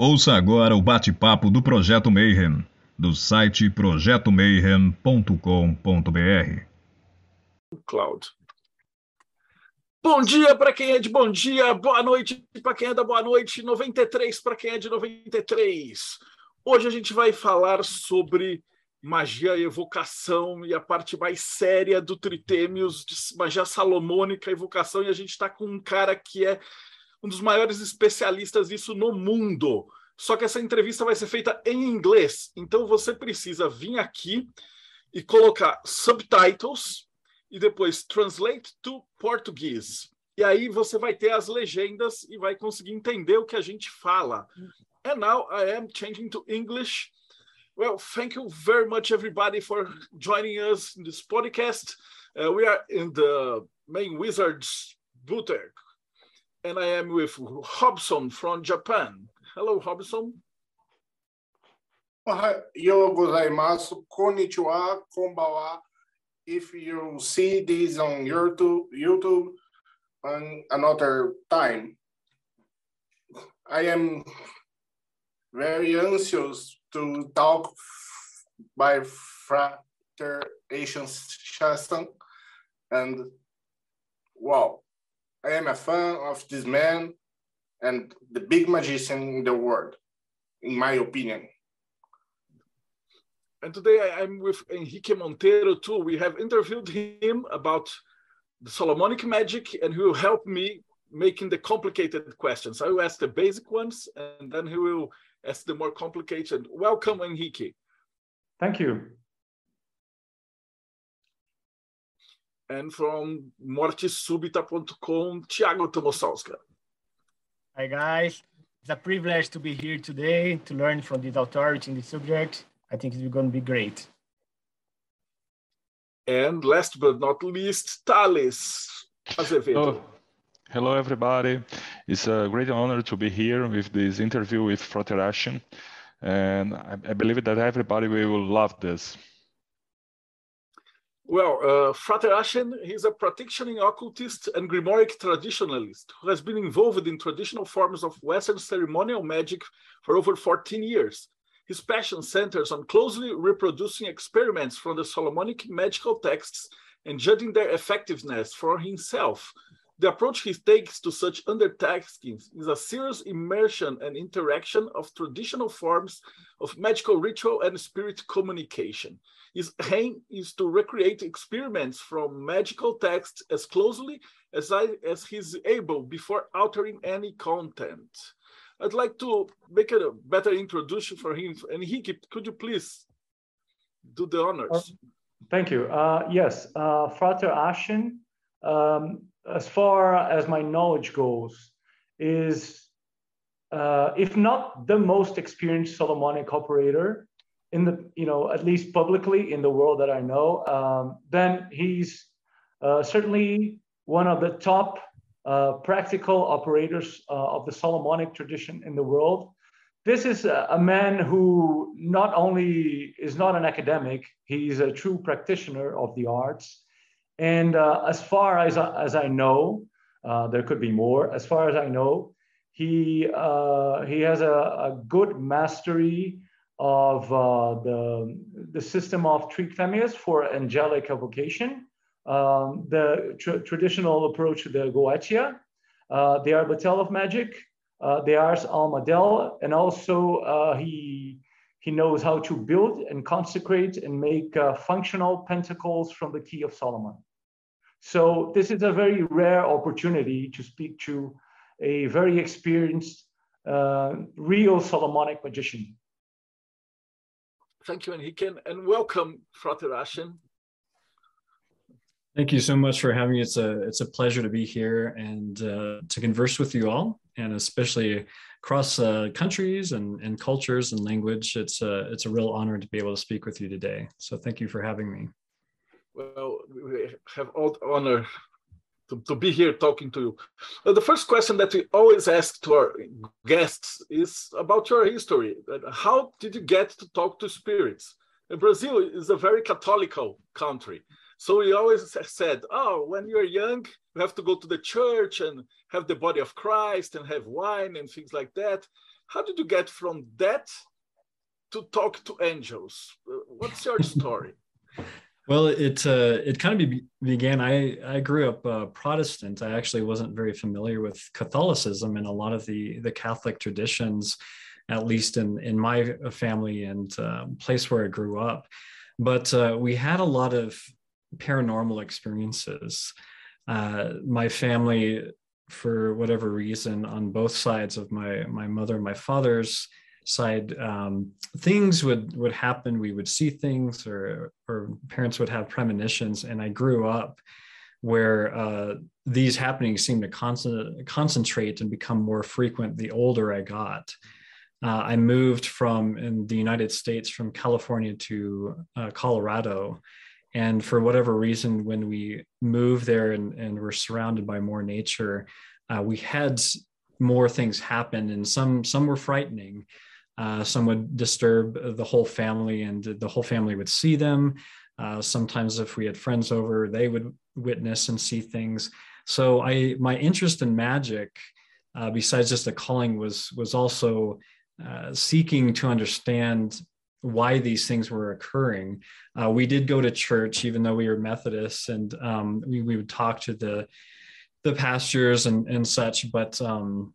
Ouça agora o bate-papo do Projeto Mayhem, do site projetomayhem.com.br. Cloud. Bom dia para quem é de bom dia, boa noite para quem é da boa noite, 93 para quem é de 93. Hoje a gente vai falar sobre magia e evocação e a parte mais séria do Tritêmios, de magia salomônica, evocação, e a gente está com um cara que é um dos maiores especialistas disso no mundo. Só que essa entrevista vai ser feita em inglês, então você precisa vir aqui e colocar subtitles e depois translate to português. E aí você vai ter as legendas e vai conseguir entender o que a gente fala. And now I am changing to English. Well, thank you very much, everybody, for joining us in this podcast. Uh, we are in the main Wizards boutique, and I am with Hobson from Japan. Hello, Hobson. Oh, Gozaimasu, konnichiwa, konbawa. If you see this on YouTube, YouTube on another time, I am very anxious to talk by Frater Ashen Chassan. And wow, I am a fan of this man and the big magician in the world, in my opinion. And today I'm with Enrique Monteiro too. We have interviewed him about the Solomonic magic, and he will help me making the complicated questions. I will ask the basic ones, and then he will ask the more complicated. Welcome, Enrique. Thank you. And from mortesubita.com, Thiago Tomosowska. Hi, guys. It's a privilege to be here today to learn from this authority in the subject. I think it's going to be great. And last but not least, Thales Azevedo. Hello. Hello, everybody. It's a great honor to be here with this interview with Frater Ashen. And I, I believe that everybody will love this. Well, uh, Frater Ashen, he's a practicing occultist and Grimoire traditionalist who has been involved in traditional forms of Western ceremonial magic for over 14 years. His passion centers on closely reproducing experiments from the Solomonic magical texts and judging their effectiveness for himself. The approach he takes to such undertakings is a serious immersion and interaction of traditional forms of magical ritual and spirit communication. His aim is to recreate experiments from magical texts as closely as, I, as he's able before altering any content. I'd like to make a better introduction for him. Enrique, could you please do the honors? Thank you. Uh, yes, uh, Frater Ashen, um, as far as my knowledge goes, is uh, if not the most experienced Solomonic operator in the, you know, at least publicly in the world that I know, um, then he's uh, certainly one of the top uh, practical operators uh, of the Solomonic tradition in the world. This is a, a, man who not only is not an academic, he's a true practitioner of the arts. And uh, as far as, as I know, uh, there could be more. As far as I know, he, uh, he has a, a, good mastery of uh, the, the system of Trithemius for angelic evocation um, the tr traditional approach to the Goetia, uh, the Arbatel of magic, uh, the Ars Almadel, and also uh, he he knows how to build and consecrate and make uh, functional pentacles from the Key of Solomon. So this is a very rare opportunity to speak to a very experienced, uh, real Solomonic magician. Thank you, Enrique, and welcome, Frater Ashen. Thank you so much for having me. It's a it's a pleasure to be here and uh, to converse with you all, and especially across uh, countries and, and cultures and language. It's a it's a real honor to be able to speak with you today. So thank you for having me. Well, we have all the honor to, to be here talking to you. Well, the first question that we always ask to our guests is about your history. How did you get to talk to spirits? Uh, Brazil is a very Catholical country. So we always said, oh, when you're young, you have to go to the church and have the body of Christ and have wine and things like that. How did you get from that to talk to angels? Uh, what's your story? Well, it uh, it kind of be, began. I I grew up uh, Protestant. I actually wasn't very familiar with Catholicism and a lot of the the Catholic traditions, at least in in my family and uh, place where I grew up. But uh, we had a lot of paranormal experiences. Uh, my family, for whatever reason, on both sides of my my mother and my father's side, um, things would would happen. We would see things, or or parents would have premonitions. And I grew up where uh, these happenings seemed to con- concentrate and become more frequent the older I got. Uh, I moved from in the United States from California to uh, Colorado and for whatever reason, when we moved there and, and were surrounded by more nature, uh, we had more things happen, and some some were frightening. Uh, some would disturb the whole family, and the whole family would see them. Uh, sometimes, if we had friends over, they would witness and see things. So, I my interest in magic, uh, besides just a calling, was was also uh, seeking to understand why these things were occurring. Uh, we did go to church, even though we were Methodists, and um, we, we would talk to the the pastors and, and such. But um,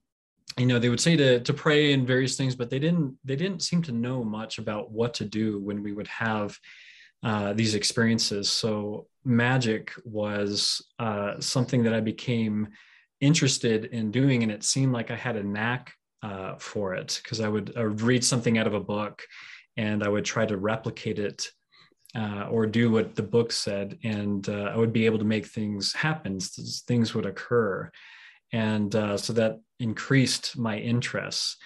you know, they would say to to pray and various things, but they didn't they didn't seem to know much about what to do when we would have uh, these experiences. So magic was uh, something that I became interested in doing, and it seemed like I had a knack uh, for it because I would, I would read something out of a book and I would try to replicate it uh, or do what the book said, and uh, I would be able to make things happen. Things would occur, and uh, so that increased my interests.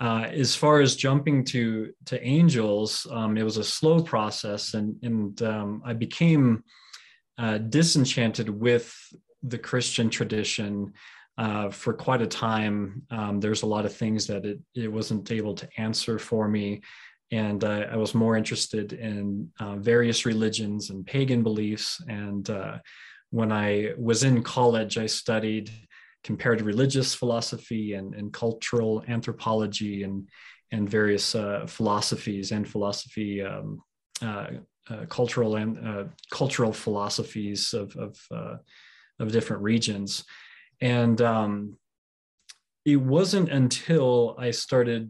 Uh, as far as jumping to to angels, um, it was a slow process, and and um, I became uh, disenchanted with the Christian tradition. Uh, for quite a time, um, there's a lot of things that it, it wasn't able to answer for me and uh, I was more interested in uh, various religions and pagan beliefs. And uh, when I was in college, I studied comparative religious philosophy and, and cultural anthropology and and various uh, philosophies and philosophy, um, uh, uh, cultural and cultural philosophies of of, of different regions, and um, it wasn't until I started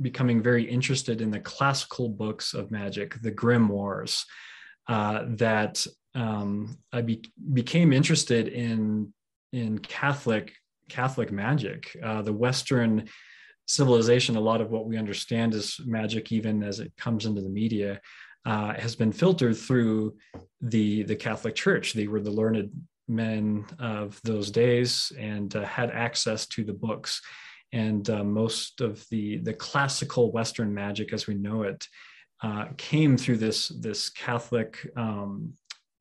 becoming very interested in the classical books of magic, the grimoires, uh, that um, I be- became interested in in Catholic Catholic magic. Uh, the Western civilization, a lot of what we understand as magic, even as it comes into the media, uh, has been filtered through the the Catholic Church. They were the learned men of those days and uh, had access to the books and uh, most of the the classical Western magic as we know it uh, came through this this Catholic um,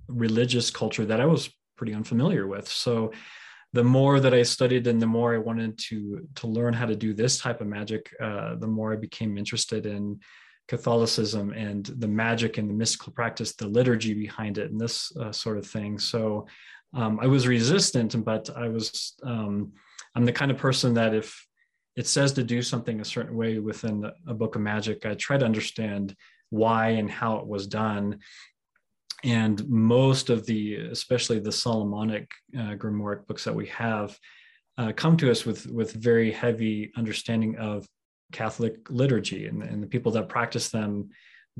religious culture that I was pretty unfamiliar with. So the more that I studied and the more I wanted to to learn how to do this type of magic, uh, the more I became interested in Catholicism and the magic and the mystical practice, the liturgy behind it, and this uh, sort of thing. So um, I was resistant, but I was um, I'm the kind of person that if it says to do something a certain way within a book of magic, I try to understand why and how it was done. And most of the, especially the Solomonic uh, grimoire books that we have, uh, come to us with with very heavy understanding of Catholic liturgy, and, and the people that practice them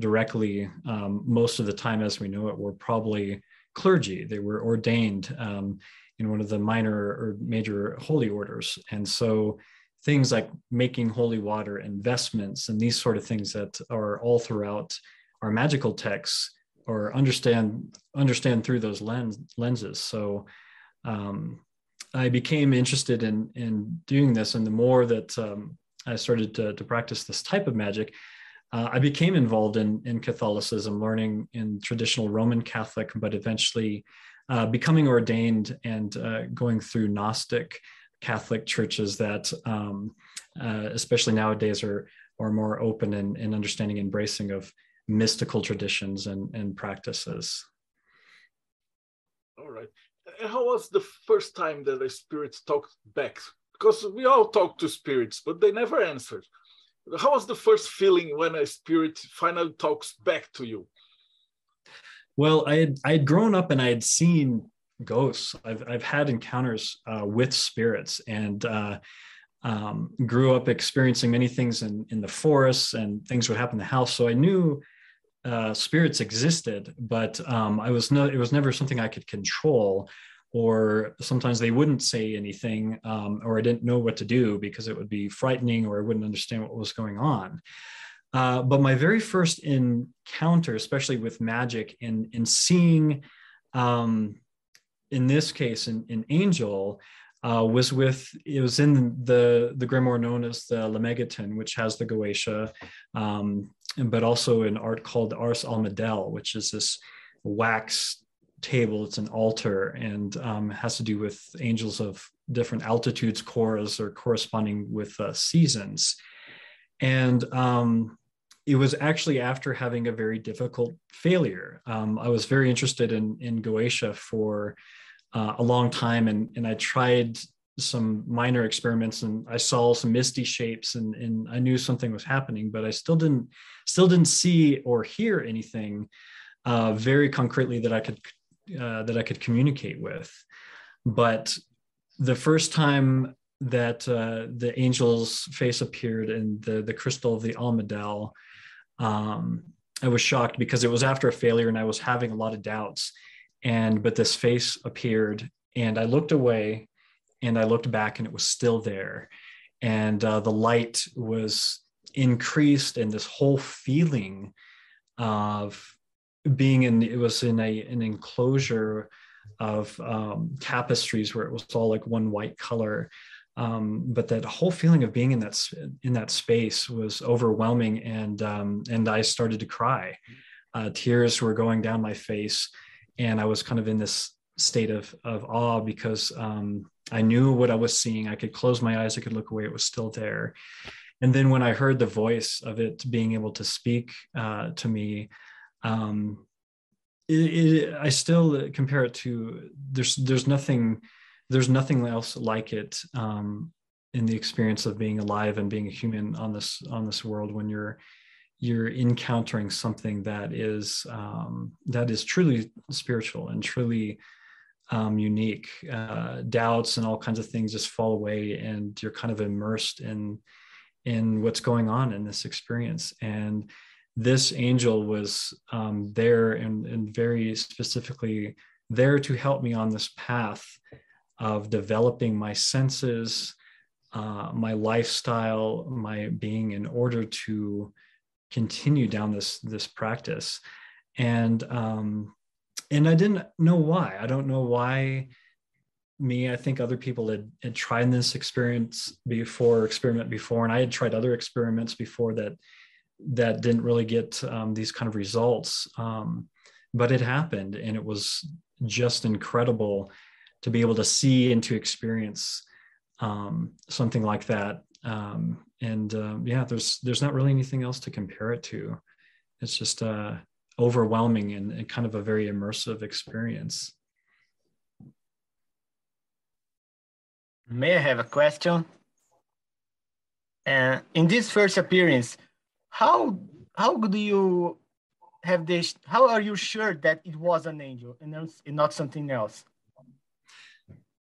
directly, um, most of the time, as we know it, were probably clergy. They were ordained um, in one of the minor or major holy orders, and so things like making holy water, investments, and these sort of things that are all throughout our magical texts or understand understand through those lens, lenses. So um, I became interested in in doing this, and the more that um, I started to, to, practice this type of magic, uh, I became involved in in Catholicism, learning in traditional Roman Catholic, but eventually uh, becoming ordained and uh, going through Gnostic Catholic churches that, um, uh, especially nowadays, are are more open and, and understanding, embracing of mystical traditions and, and practices. All right. how was the first time that a spirit talked back? Because we all talk to spirits, but they never answered. How was the first feeling when a spirit finally talks back to you? Well, I had I had grown up and I had seen ghosts. I've I've had encounters uh, with spirits and uh, um, grew up experiencing many things in in the forests and things would happen in the house. So I knew uh, spirits existed, but um, I was no it was never something I could control. Or sometimes they wouldn't say anything, um, or I didn't know what to do because it would be frightening, or I wouldn't understand what was going on. Uh, but my very first encounter, especially with magic and, and seeing, um, in this case, an, an angel, uh, was with, it was in the, the grimoire known as the Lemegeton, which has the Goetia, um, but also an art called Ars Almadel, which is this wax table. It's an altar and um, has to do with angels of different altitudes, chorus, or corresponding with uh, seasons. And um, it was actually after having a very difficult failure. Um, I was very interested in, in Goetia for uh, a long time, and, and I tried some minor experiments and I saw some misty shapes and, and I knew something was happening, but I still didn't still didn't see or hear anything uh, very concretely that I could uh, that I could communicate with. But the first time that uh, the angel's face appeared in the the crystal of the Almadel, um, I was shocked because it was after a failure and I was having a lot of doubts. And but this face appeared, and I looked away, and I looked back, and it was still there, and uh, the light was increased, and this whole feeling of being in it was in a an enclosure of um, tapestries where it was all like one white color. Um, but that whole feeling of being in that in that space was overwhelming and um, and I started to cry. Uh, tears were going down my face and I was kind of in this state of of awe because um, I knew what I was seeing. I could close my eyes. I could look away. It was still there. And then when I heard the voice of it being able to speak uh, to me um, it, it, I still compare it to there's there's nothing there's nothing else like it um, in the experience of being alive and being a human on this on this world when you're you're encountering something that is um, that is truly spiritual and truly um, unique. Uh, doubts and all kinds of things just fall away, and you're kind of immersed in in what's going on in this experience. And this angel was um, there and, and very specifically there to help me on this path of developing my senses, uh, my lifestyle, my being in order to continue down this this practice. And um, and I didn't know why. I don't know why me. I think other people had, had tried this experience before, experiment before, and I had tried other experiments before that that didn't really get um, these kind of results. Um, but it happened, and it was just incredible to be able to see and to experience um, something like that. Um, and uh, yeah, there's there's not really anything else to compare it to. It's just uh, overwhelming and, and kind of a very immersive experience. May I have a question? Uh, in this first appearance, how how do you have this? How are you sure that it was an angel and not something else?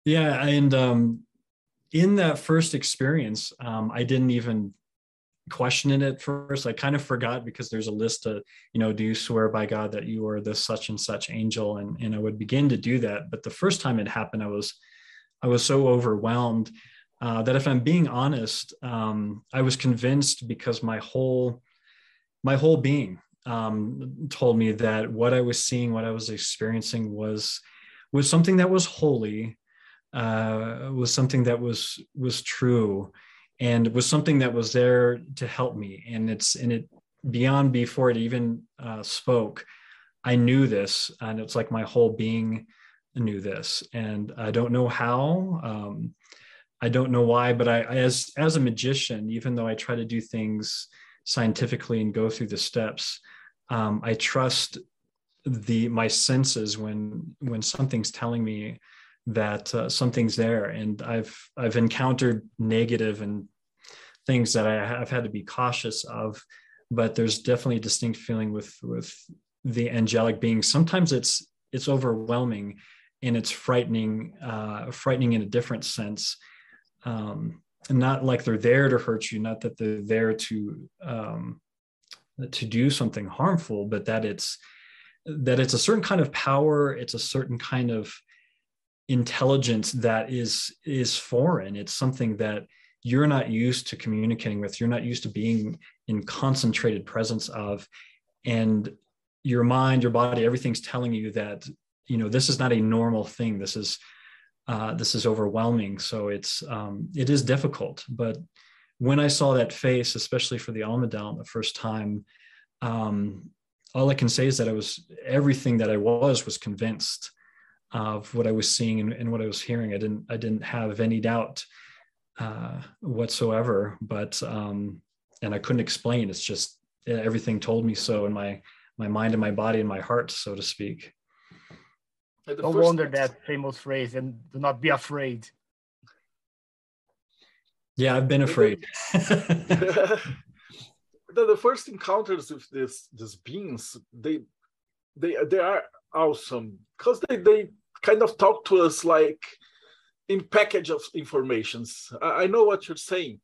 Yeah, and um, in that first experience, um, I didn't even question it at first. I kind of forgot because there's a list of, you know, do you swear by God that you are this such and such angel? And and I would begin to do that. But the first time it happened, I was I was so overwhelmed uh, that if I'm being honest, um, I was convinced because my whole my whole being um, told me that what I was seeing, what I was experiencing was was something that was holy uh, was something that was was true and was something that was there to help me. And it's and it beyond before it even uh, spoke i knew this and it's like my whole being knew this. And i don't know how um, i don't know why but I, as as a magician even though i try to do things scientifically and go through the steps um, i trust the my senses when when something's telling me that uh, something's there. And i've i've encountered negative and things that i have had to be cautious of but there's definitely a distinct feeling with with the angelic beings sometimes it's it's overwhelming and it's frightening uh frightening in a different sense. Um not like they're there to hurt you not that they're there to um to do something harmful but that it's that it's a certain kind of power. It's a certain kind of intelligence that is is foreign. It's something that you're not used to communicating with. You're not used to being in concentrated presence of. And your mind your body everything's telling you that you know this is not a normal thing. This is uh, this is overwhelming. So it's um, it is difficult. But when i saw that face especially for the Almadel the first time um, all i can say is that i was everything that i was was convinced of what i was seeing and, and what i was hearing. I didn't i didn't have any doubt uh, whatsoever but um, and i couldn't explain. It's just everything told me so in my my mind and my body and my heart so to speak. No wonder that famous phrase and do not be afraid. Yeah i've been afraid. The, the first encounters with this these beings they they they are awesome because they they kind of talk to us like in package of informations i, I know what you're saying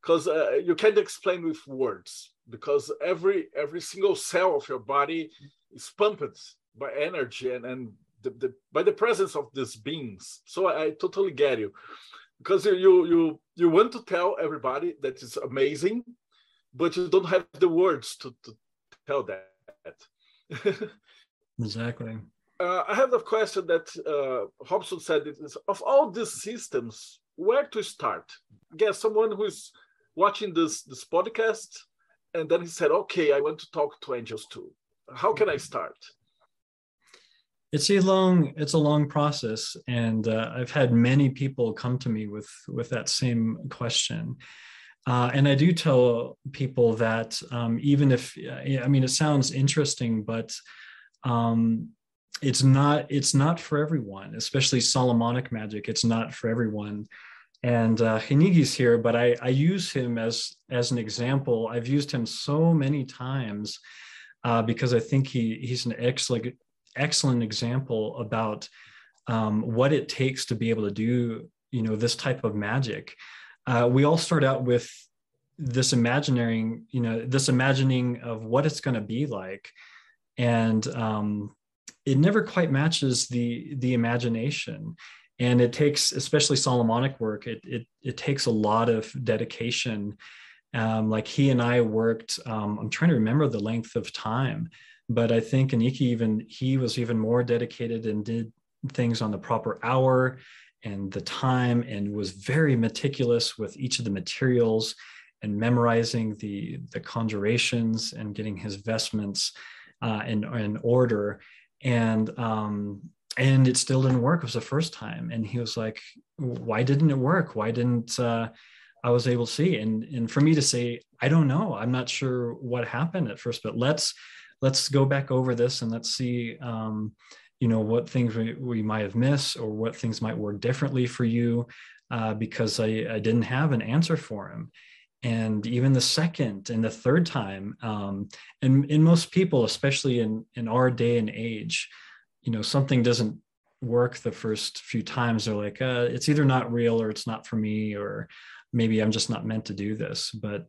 because uh, you can't explain with words because every every single cell of your body is pumped by energy and, and the, the, by the presence of these beings. So I, I totally get you, because you you you want to tell everybody that it's amazing, but you don't have the words to, to tell that. exactly. Uh, I have a question that uh, Hobson said: is, of all these systems, where to start? Guess someone who's watching this this podcast, and then he said, "Okay, I want to talk to angels too. How can I start?" it's a long it's a long process and uh, i've had many people come to me with with that same question uh, and i do tell people that um, even if i mean it sounds interesting but um, it's not it's not for everyone especially solomonic magic it's not for everyone. And uh, Enrique's here, but I, I use him as as an example. I've used him so many times uh, because I think he he's an excellent excellent example about um, what it takes to be able to do you know this type of magic. Uh, we all start out with this imagining you know this imagining of what it's going to be like. And um, it never quite matches the the imagination. And it takes especially solomonic work it it, it takes a lot of dedication. Um, like he and i worked um, i'm trying to remember the length of time but I think Enrique even he was even more dedicated and did things on the proper hour and the time and was very meticulous with each of the materials and memorizing the the conjurations and getting his vestments uh, in, in order and um, and it still didn't work. It was the first time. And he was like why didn't it work? Why didn't uh, i was able to see? And and for me to say i don't know. I'm not sure what happened at first but let's let's go back over this and let's see um, you know what things we, we might have missed or what things might work differently for you uh, because I, I didn't have an answer for him and even the second and the third time um, and in most people especially in in our day and age you know something doesn't work the first few times they're like uh, it's either not real or it's not for me or maybe i'm just not meant to do this but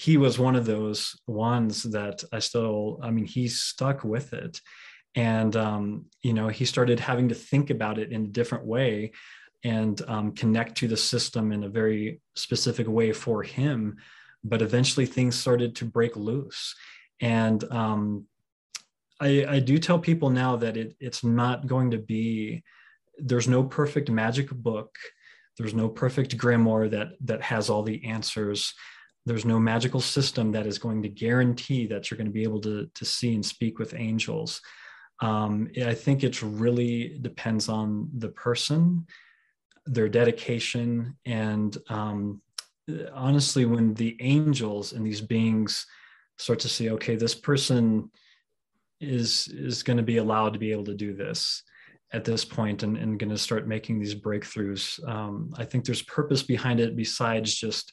he was one of those ones that I still, I mean, he stuck with it. And, um, you know, he started having to think about it in a different way and um, connect to the system in a very specific way for him. But eventually things started to break loose. And um, I, I, do tell people now that it, it's not going to be, there's no perfect magic book. There's no perfect grimoire that that has all the answers there's no magical system that is going to guarantee that you're going to be able to, to see and speak with angels. Um, I think it really depends on the person, their dedication, and um, honestly, when the angels and these beings start to see, okay, this person is is going to be allowed to be able to do this at this point and, and going to start making these breakthroughs. Um, I think there's purpose behind it besides just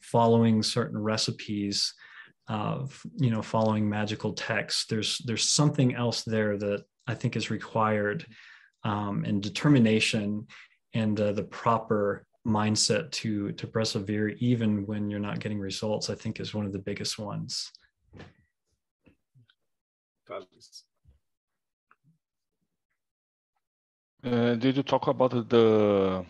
following certain recipes of you know following magical texts. There's there's something else there that I think is required um, and determination and uh, the proper mindset to to persevere even when you're not getting results. I think is one of the biggest ones. Uh, did you talk about the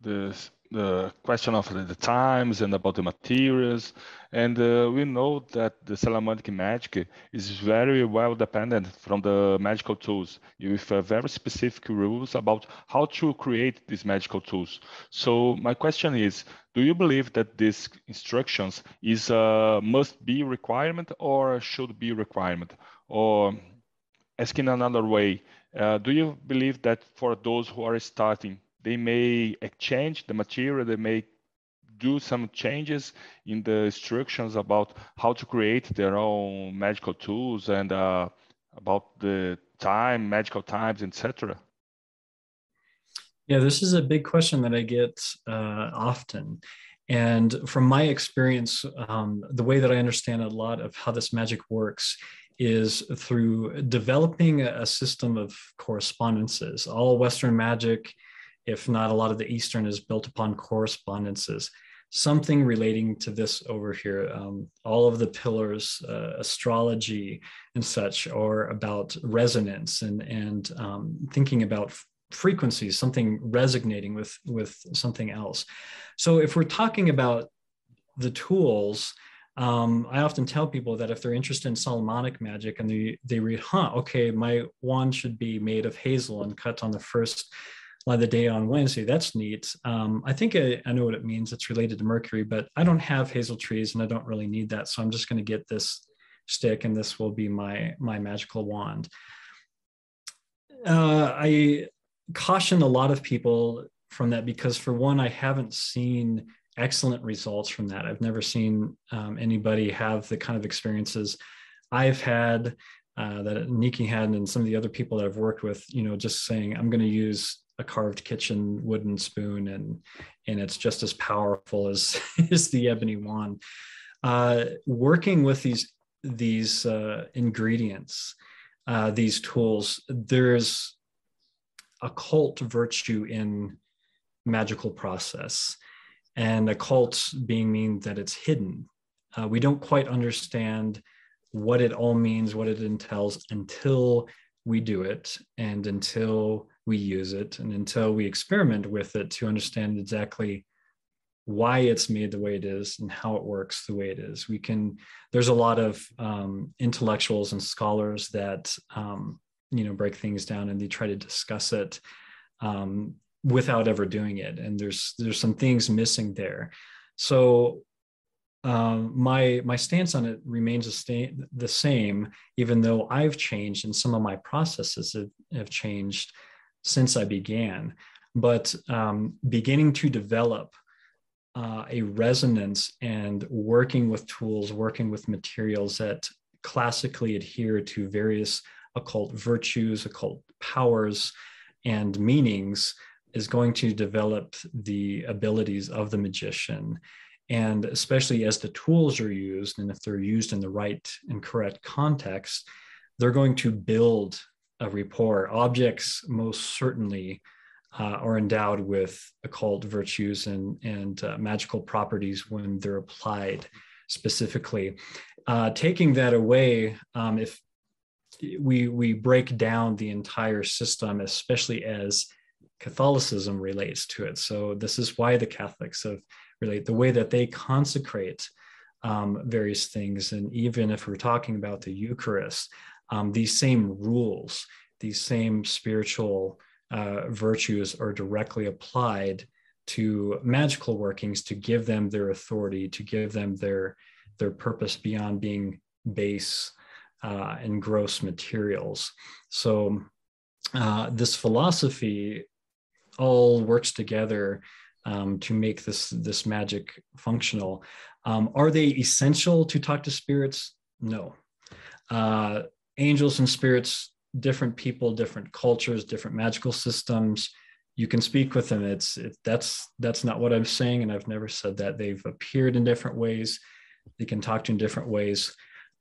the the question of the, times and about the materials? And uh, we know that the Solomonic magic is very well dependent from the magical tools with uh, very specific rules about how to create these magical tools. So my question is, do you believe that these instructions is a must be requirement or should be requirement? Or asking another way, uh, do you believe that for those who are starting, they may exchange the material, they may do some changes in the instructions about how to create their own magical tools and uh, about the time, magical times, etc. Yeah, this is a big question that I get uh, often. And from my experience, um, the way that I understand a lot of how this magic works is through developing a system of correspondences. All Western magic, if not a lot of the Eastern, is built upon correspondences. Something relating to this over here. Um, all of the pillars, uh, astrology and such, are about resonance and and um, thinking about frequencies, something resonating with with something else. So if we're talking about the tools, um, I often tell people that if they're interested in Solomonic magic and they, they read, huh, okay, my wand should be made of hazel and cut on the first of the day on Wednesday. That's neat. Um, I think I, I, know what it means. It's related to Mercury, but I don't have hazel trees and I don't really need that. So I'm just going to get this stick and this will be my, my magical wand. Uh, I caution a lot of people from that because for one, I haven't seen excellent results from that. I've never seen um, anybody have the kind of experiences I've had uh, that Nikki had, and some of the other people that I've worked with. You know, just saying I'm going to use a carved kitchen wooden spoon, and and it's just as powerful as is the ebony wand. Uh, working with these these uh, ingredients, uh, these tools, there's occult virtue in magical process and occult being mean that it's hidden. Uh, we don't quite understand what it all means, what it entails until we do it and until we use it and until we experiment with it to understand exactly why it's made the way it is and how it works the way it is. We can, there's a lot of um, intellectuals and scholars that, um, you know, break things down and they try to discuss it um, without ever doing it and there's there's some things missing there so um, my my stance on it remains the, sta- the same even though i've changed and some of my processes have, have changed since i began but um, beginning to develop uh, a resonance and working with tools working with materials that classically adhere to various occult virtues occult powers and meanings is going to develop the abilities of the magician. And especially as the tools are used, and if they're used in the right and correct context, they're going to build a rapport. Objects most certainly uh, are endowed with occult virtues and, and uh, magical properties when they're applied specifically. Uh, taking that away, um, if we we break down the entire system, especially as Catholicism relates to it. So this is why the Catholics have relate the way that they consecrate um, various things, and even if we're talking about the Eucharist, um, these same rules, these same spiritual uh, virtues are directly applied to magical workings to give them their authority, to give them their their purpose beyond being base uh, and gross materials. So uh, this philosophy all works together um, to make this this magic functional. Um, are they essential to talk to spirits? No. Uh, angels and spirits, different people, different cultures, different magical systems. You can speak with them. It's it, that's that's not what I'm saying, and I've never said that. They've appeared in different ways. They can talk to you in different ways,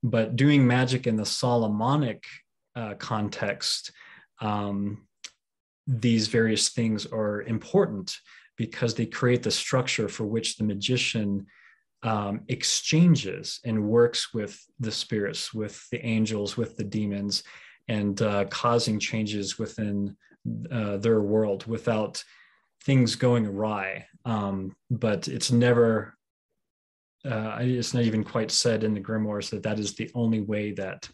but doing magic in the Solomonic uh, context, um, these various things are important because they create the structure for which the magician um, exchanges and works with the spirits, with the angels, with the demons, and uh, causing changes within uh, their world without things going awry. Um, but it's never, uh, it's not even quite said in the grimoires that that is the only way that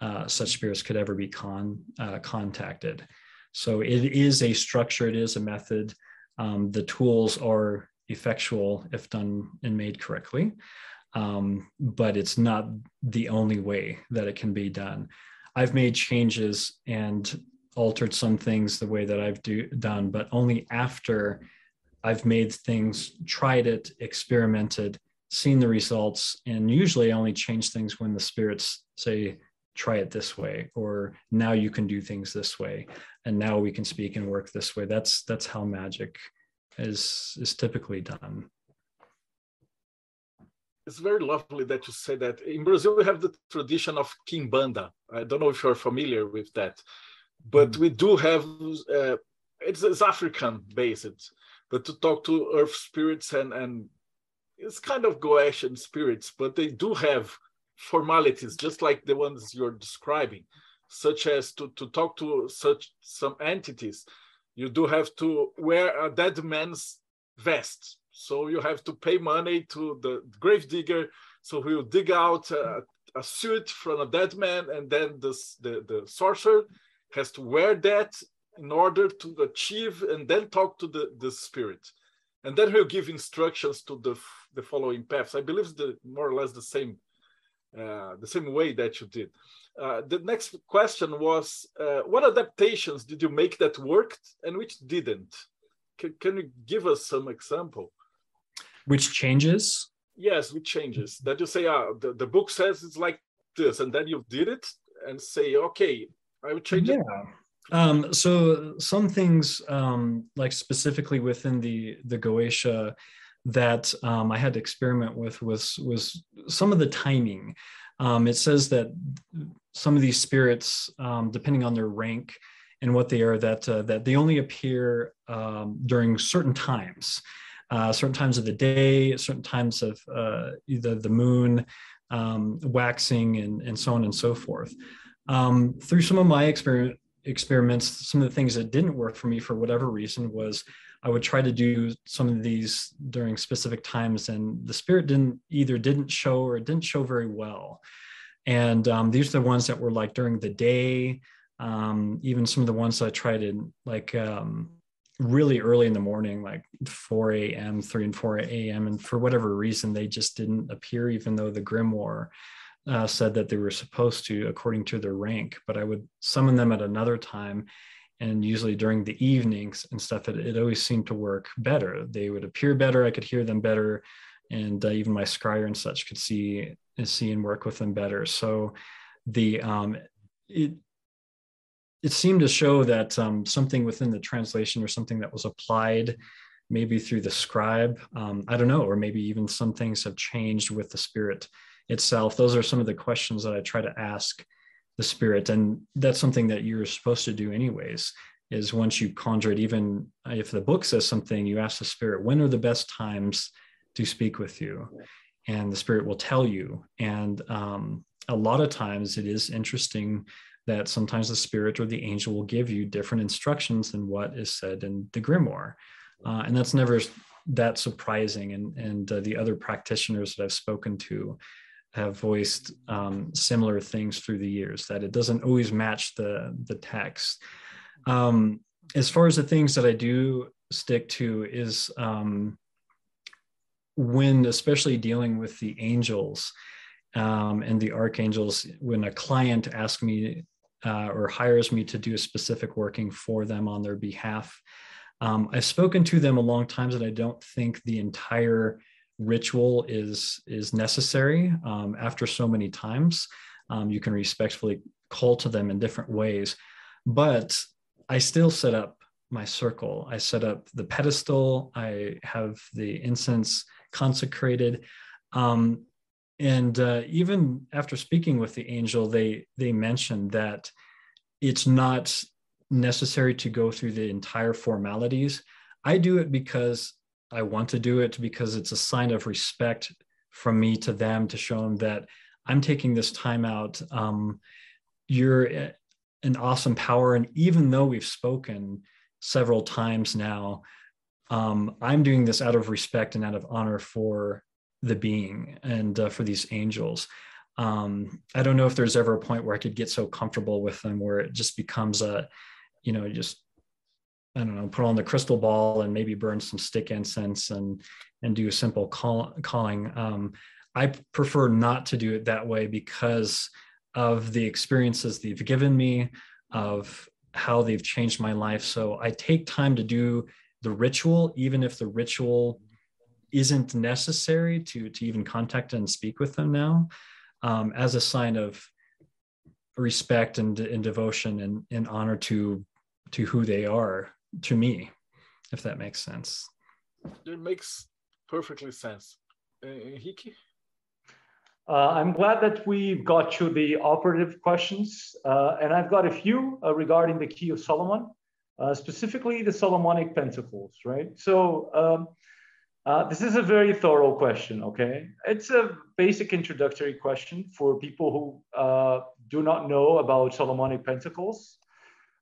uh, such spirits could ever be con, uh, contacted. So it is a structure, it is a method. Um, the tools are effectual if done and made correctly, um, but it's not the only way that it can be done. I've made changes and altered some things the way that I've do, done, but only after I've made things, tried it, experimented, seen the results, and usually I only change things when the spirits say, try it this way, or now you can do things this way, and now we can speak and work this way. That's that's how magic is is typically done. It's very lovely that you say that. In Brazil, we have the tradition of Kimbanda. I don't know if you're familiar with that, but mm. we do have. Uh, it's, it's African based, but to talk to earth spirits and and it's kind of Goethean spirits, but they do have formalities, just like the ones you're describing, such as to, to talk to such some entities you do have to wear a dead man's vest. So you have to pay money to the grave digger. So he will dig out a, a suit from a dead man, and then the, the sorcerer has to wear that in order to achieve and then talk to the, the spirit. And then he'll give instructions to the, the following paths. I believe it's the, more or less the same, uh, the same way that you did. Uh, the next question was, uh, what adaptations did you make that worked and which didn't? C can you give us some example? Which changes? Yes, which changes. That you say, ah, the, the book says it's like this, and then you did it and say, okay, I would change yeah. it. Um, so some things, um, like specifically within the the Goetia, that um, I had to experiment with was was some of the timing. Um, it says that some of these spirits, um, depending on their rank and what they are, that uh, that they only appear um, during certain times, uh, certain times of the day, certain times of uh, either the moon um, waxing, and and so on and so forth. Um, through some of my exper- experiments, some of the things that didn't work for me for whatever reason was I would try to do some of these during specific times, and the spirit didn't either didn't show or it didn't show very well. And um, these are the ones that were like during the day, um, even some of the ones I tried in like um, really early in the morning, like 4 a.m., 3 and 4 a.m. And for whatever reason, they just didn't appear, even though the grimoire uh, said that they were supposed to according to their rank. But I would summon them at another time and usually during the evenings and stuff it, it always seemed to work better. They would appear better i could hear them better and uh, even my scryer and such could see see and work with them better. So the um, it it seemed to show that um, something within the translation or something that was applied maybe through the scribe um, i don't know or maybe even some things have changed with the spirit itself. Those are some of the questions that i try to ask the spirit. And that's something that you're supposed to do anyways is once you conjure it even if the book says something you ask the spirit when are the best times to speak with you? And the spirit will tell you. And um, a lot of times it is interesting that sometimes the spirit or the angel will give you different instructions than what is said in the grimoire. Uh, and that's never that surprising. And and uh, the other practitioners that i've spoken to have voiced um, similar things through the years that it doesn't always match the the text. Um, as far as the things that I do stick to is um, when, especially dealing with the angels um, and the archangels, when a client asks me uh, or hires me to do a specific working for them on their behalf. Um, I've spoken to them a long time that I don't think the entire ritual is is necessary um, after so many times um, you can respectfully call to them in different ways. But I still set up my circle. I set up the pedestal. I have the incense consecrated. Um, and uh, even after speaking with the angel, they they mentioned that it's not necessary to go through the entire formalities. I do it because I want to do it because it's a sign of respect from me to them to show them that I'm taking this time out. Um, you're an awesome power, and even though we've spoken several times now, um, I'm doing this out of respect and out of honor for the being and uh, for these angels. Um, I don't know if there's ever a point where I could get so comfortable with them where it just becomes a, you know, just I don't know, put on the crystal ball and maybe burn some stick incense and and do a simple call, calling. Um, I prefer not to do it that way because of the experiences they've given me, of how they've changed my life. So I take time to do the ritual, even if the ritual isn't necessary to to even contact and speak with them now, um, as a sign of respect and, and devotion and, and honor to to who they are to me, if that makes sense. It makes perfectly sense. Uh, Hiki? Uh, I'm glad that we've got to the operative questions, uh, and I've got a few uh, regarding the Key of Solomon, uh, specifically the Solomonic Pentacles, right? So um, uh, this is a very thorough question, okay? It's a basic introductory question for people who uh, do not know about Solomonic Pentacles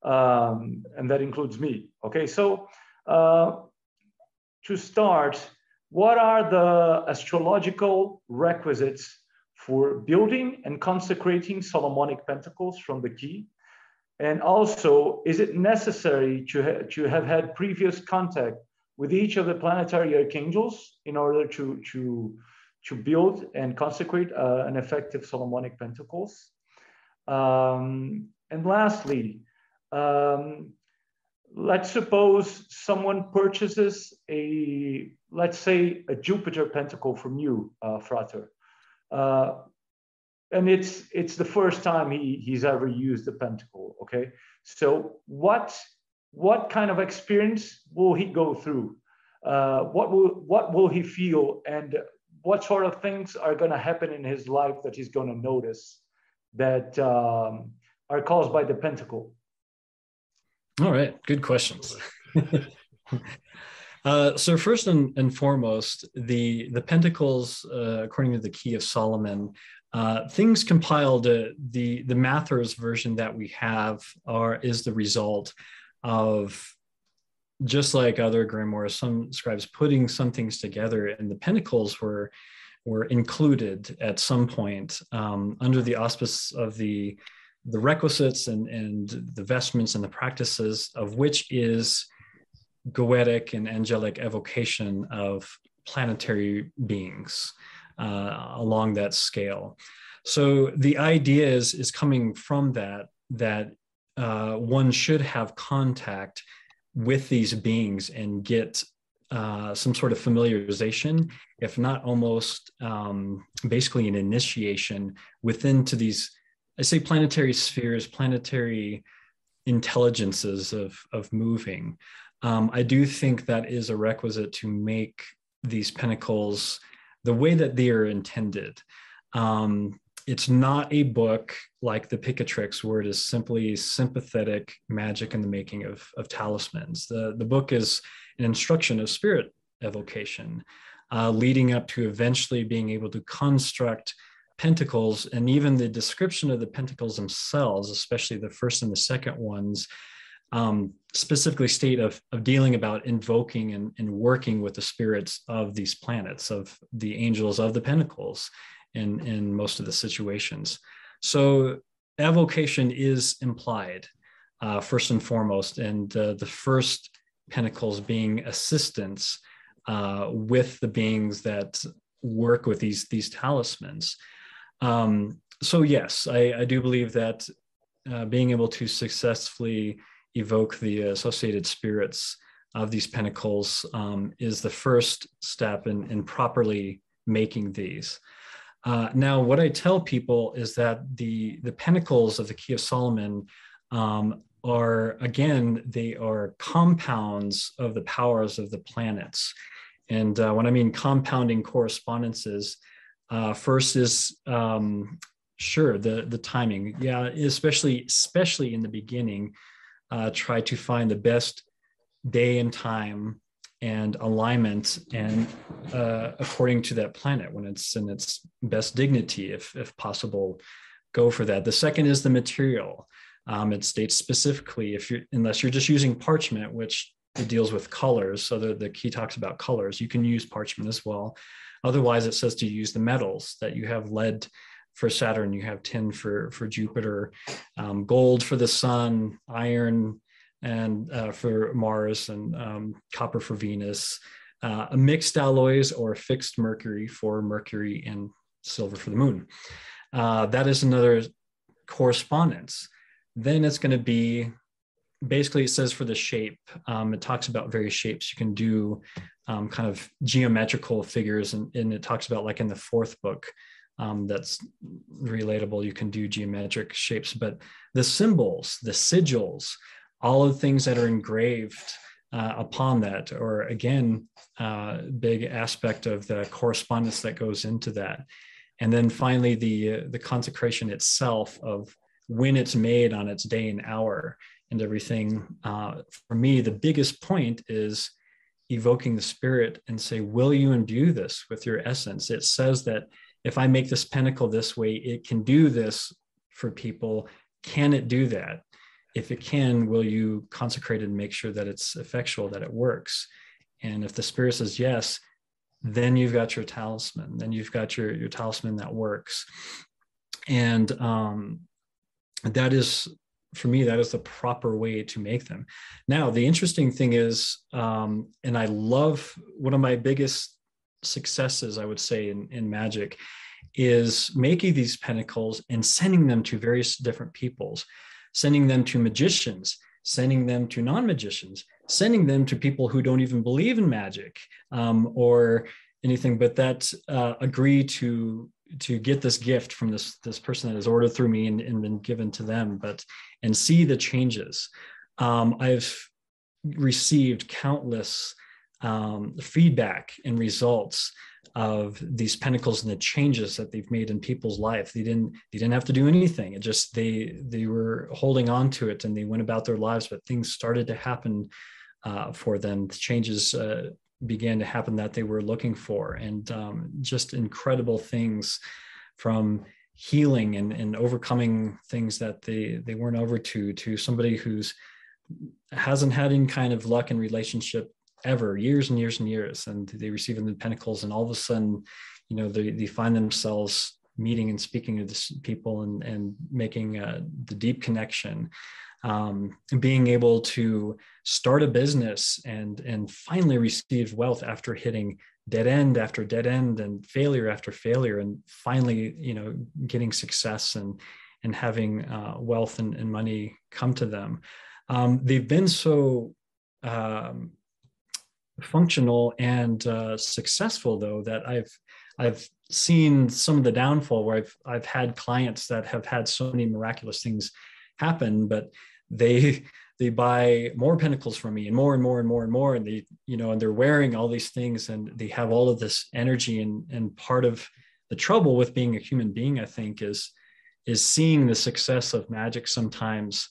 um, and that includes me. Okay, so uh, to start, what are the astrological requisites for building and consecrating Solomonic pentacles from the key? And also, is it necessary to, ha to have had previous contact with each of the planetary archangels in order to, to, to build and consecrate uh, an effective Solomonic pentacles? Um, and lastly, um, let's suppose someone purchases a, let's say, a Jupiter pentacle from you, uh, Frater. Uh, and it's it's the first time he, he's ever used the pentacle. Okay, so what what kind of experience will he go through? Uh, what will what will he feel, and what sort of things are going to happen in his life that he's going to notice that um, are caused by the pentacle? All right, good questions. uh, so first and, and, foremost, the the Pentacles, uh, according to the Key of Solomon, uh, things compiled. Uh, the the Mathers version that we have are is the result of just like other grimoires, some scribes putting some things together, and the Pentacles were were included at some point um, under the auspice of the the requisites and, and the vestments and the practices of which is goetic and angelic evocation of planetary beings uh, along that scale. So the idea is, is coming from that, that uh, one should have contact with these beings and get uh, some sort of familiarization, if not almost um, basically an initiation within to these I say planetary spheres, planetary intelligences of, of moving. Um, I do think that is a requisite to make these pentacles the way that they are intended. Um, it's not a book like the Picatrix, where it is simply sympathetic magic in the making of, of talismans. The, the book is an instruction of spirit evocation, uh, leading up to eventually being able to construct pentacles and even the description of the pentacles themselves, especially the first and the second ones, um, specifically state of, of dealing about invoking and, and working with the spirits of these planets, of the angels of the pentacles in, in most of the situations. So evocation is implied uh, first and foremost, and uh, the first pentacles being assistance uh, with the beings that work with these these talismans. Um, so yes, I, I, do believe that uh, being able to successfully evoke the associated spirits of these pentacles um, is the first step in, in properly making these. Uh, now, what I tell people is that the the pentacles of the Key of Solomon um, are again they are compounds of the powers of the planets, and uh, when I mean compounding correspondences, uh, first is um, sure the the timing, yeah, especially especially in the beginning, uh, try to find the best day and time and alignment and uh, according to that planet when it's in its best dignity if, if possible go for that. The second is the material. Um, it states specifically if you're unless you're just using parchment which it deals with colors so the, the key talks about colors you can use parchment as well otherwise it says to use the metals that you have lead for saturn you have tin for for jupiter um, gold for the sun iron and uh, for Mars and um, copper for Venus, uh, mixed alloys or fixed mercury for Mercury and silver for the moon. Uh, that is another correspondence. Then it's going to be basically it says for the shape, um, it talks about various shapes you can do, um, kind of geometrical figures, and, and, it talks about like in the fourth book. Um, that's relatable. You can do geometric shapes, but the symbols, the sigils, all of the things that are engraved uh, upon that, or again, uh, big aspect of the correspondence that goes into that. And then finally, the, uh, the consecration itself of when it's made on its day and hour and everything. Uh, for me, the biggest point is evoking the spirit and say, Will you imbue this with your essence? It says that if I make this pentacle this way, it can do this for people. Can it do that? if it can, will you consecrate and make sure that it's effectual, that it works? And if the spirit says yes, then you've got your talisman. Then you've got your, your talisman that works. And um, that is, for me, that is the proper way to make them. Now, the interesting thing is, um, and I love one of my biggest successes, I would say, in, in magic is making these pentacles and sending them to various different peoples sending them to magicians, sending them to non magicians, sending them to people who don't even believe in magic um, or anything, but that uh, agree to to get this gift from this this person that has ordered through me and, and been given to them but and see the changes um, i've received countless um, feedback and results of these pentacles and the changes that they've made in people's life. They didn't they didn't have to do anything. It just they they were holding on to it and they went about their lives, but things started to happen uh, for them. The changes uh, began to happen that they were looking for, and um, just incredible things from healing and, and overcoming things that they they weren't over to to somebody who's hasn't had any kind of luck in relationship ever years and years and years. And they receive the pentacles and all of a sudden you know they, they find themselves meeting and speaking to this people and, and making uh, the deep connection um, and being able to start a business and and finally receive wealth after hitting dead end after dead end and failure after failure and finally you know getting success and and having uh, wealth and, and money come to them. Um, they've been so um, functional and uh, successful though that I've I've seen some of the downfall where I've I've had clients that have had so many miraculous things happen, but they they buy more pentacles from me and more and more and more and more. And they you know and they're wearing all these things and they have all of this energy. And and part of the trouble with being a human being i think is is seeing the success of magic sometimes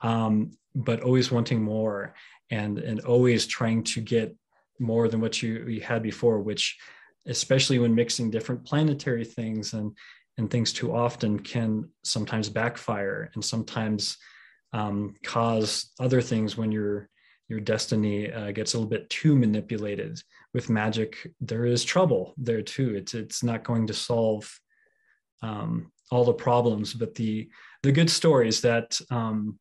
um, but always wanting more and and always trying to get more than what you, you had before, which especially when mixing different planetary things and and things too often can sometimes backfire. And sometimes um, cause other things when your your destiny uh, gets a little bit too manipulated with magic there is trouble there too it's it's not going to solve um, all the problems but the the good stories that um,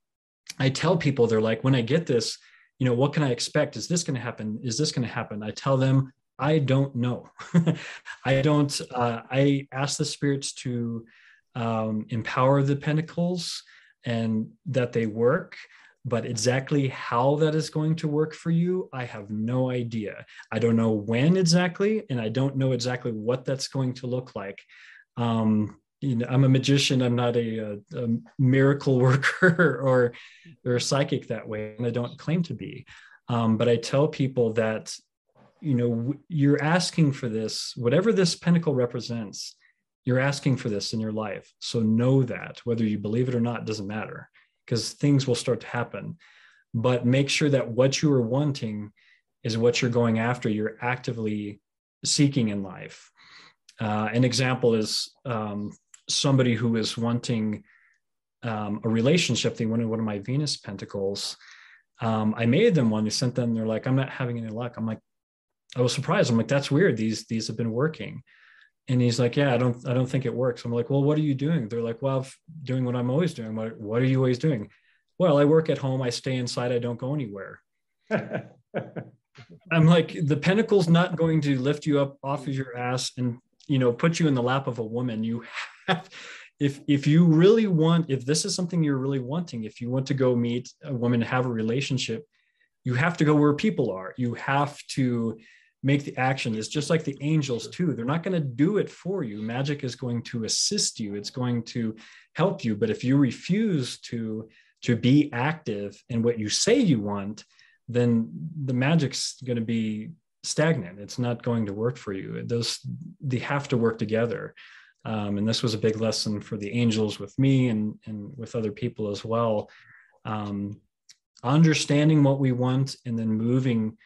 i tell people they're like when i get this you know, what can I expect? Is this going to happen? Is this going to happen? I tell them, I don't know. I don't, uh, I ask the spirits to um, empower the pentacles and that they work. But exactly how that is going to work for you, I have no idea. I don't know when exactly, and I don't know exactly what that's going to look like. Um, you know, I'm a magician. I'm not a, a, a miracle worker or or psychic that way, and I don't claim to be. Um, but I tell people that you know you're asking for this, whatever this pentacle represents. You're asking for this in your life. So know that whether you believe it or not doesn't matter because things will start to happen. But make sure that what you are wanting is what you're going after. You're actively seeking in life. Uh, an example is um, somebody who is wanting um, a relationship. They wanted one of my Venus pentacles. Um, I made them one. They sent them. They're like, I'm not having any luck. I'm like, I was surprised. I'm like, that's weird. These these have been working. And he's like, yeah, I don't I don't think it works. I'm like, well, what are you doing? They're like, well, I'm doing what I'm always doing. I'm like, what are you always doing? Well, I work at home. I stay inside. I don't go anywhere. I'm like, the pentacle's not going to lift you up off of your ass and you know put you in the lap of a woman. You have if if you really want if this is something you're really wanting if you want to go meet a woman have a relationship you have to go where people are you have to make the action it's just like the angels too. They're not going to do it for you. Magic is going to assist you. It's going to help you. But if you refuse to to be active in what you say you want then the magic's going to be stagnant. It's not going to work for you. Those they have to work together. Um, and this was a big lesson for the angels with me and, and with other people as well. Um, understanding what we want and then moving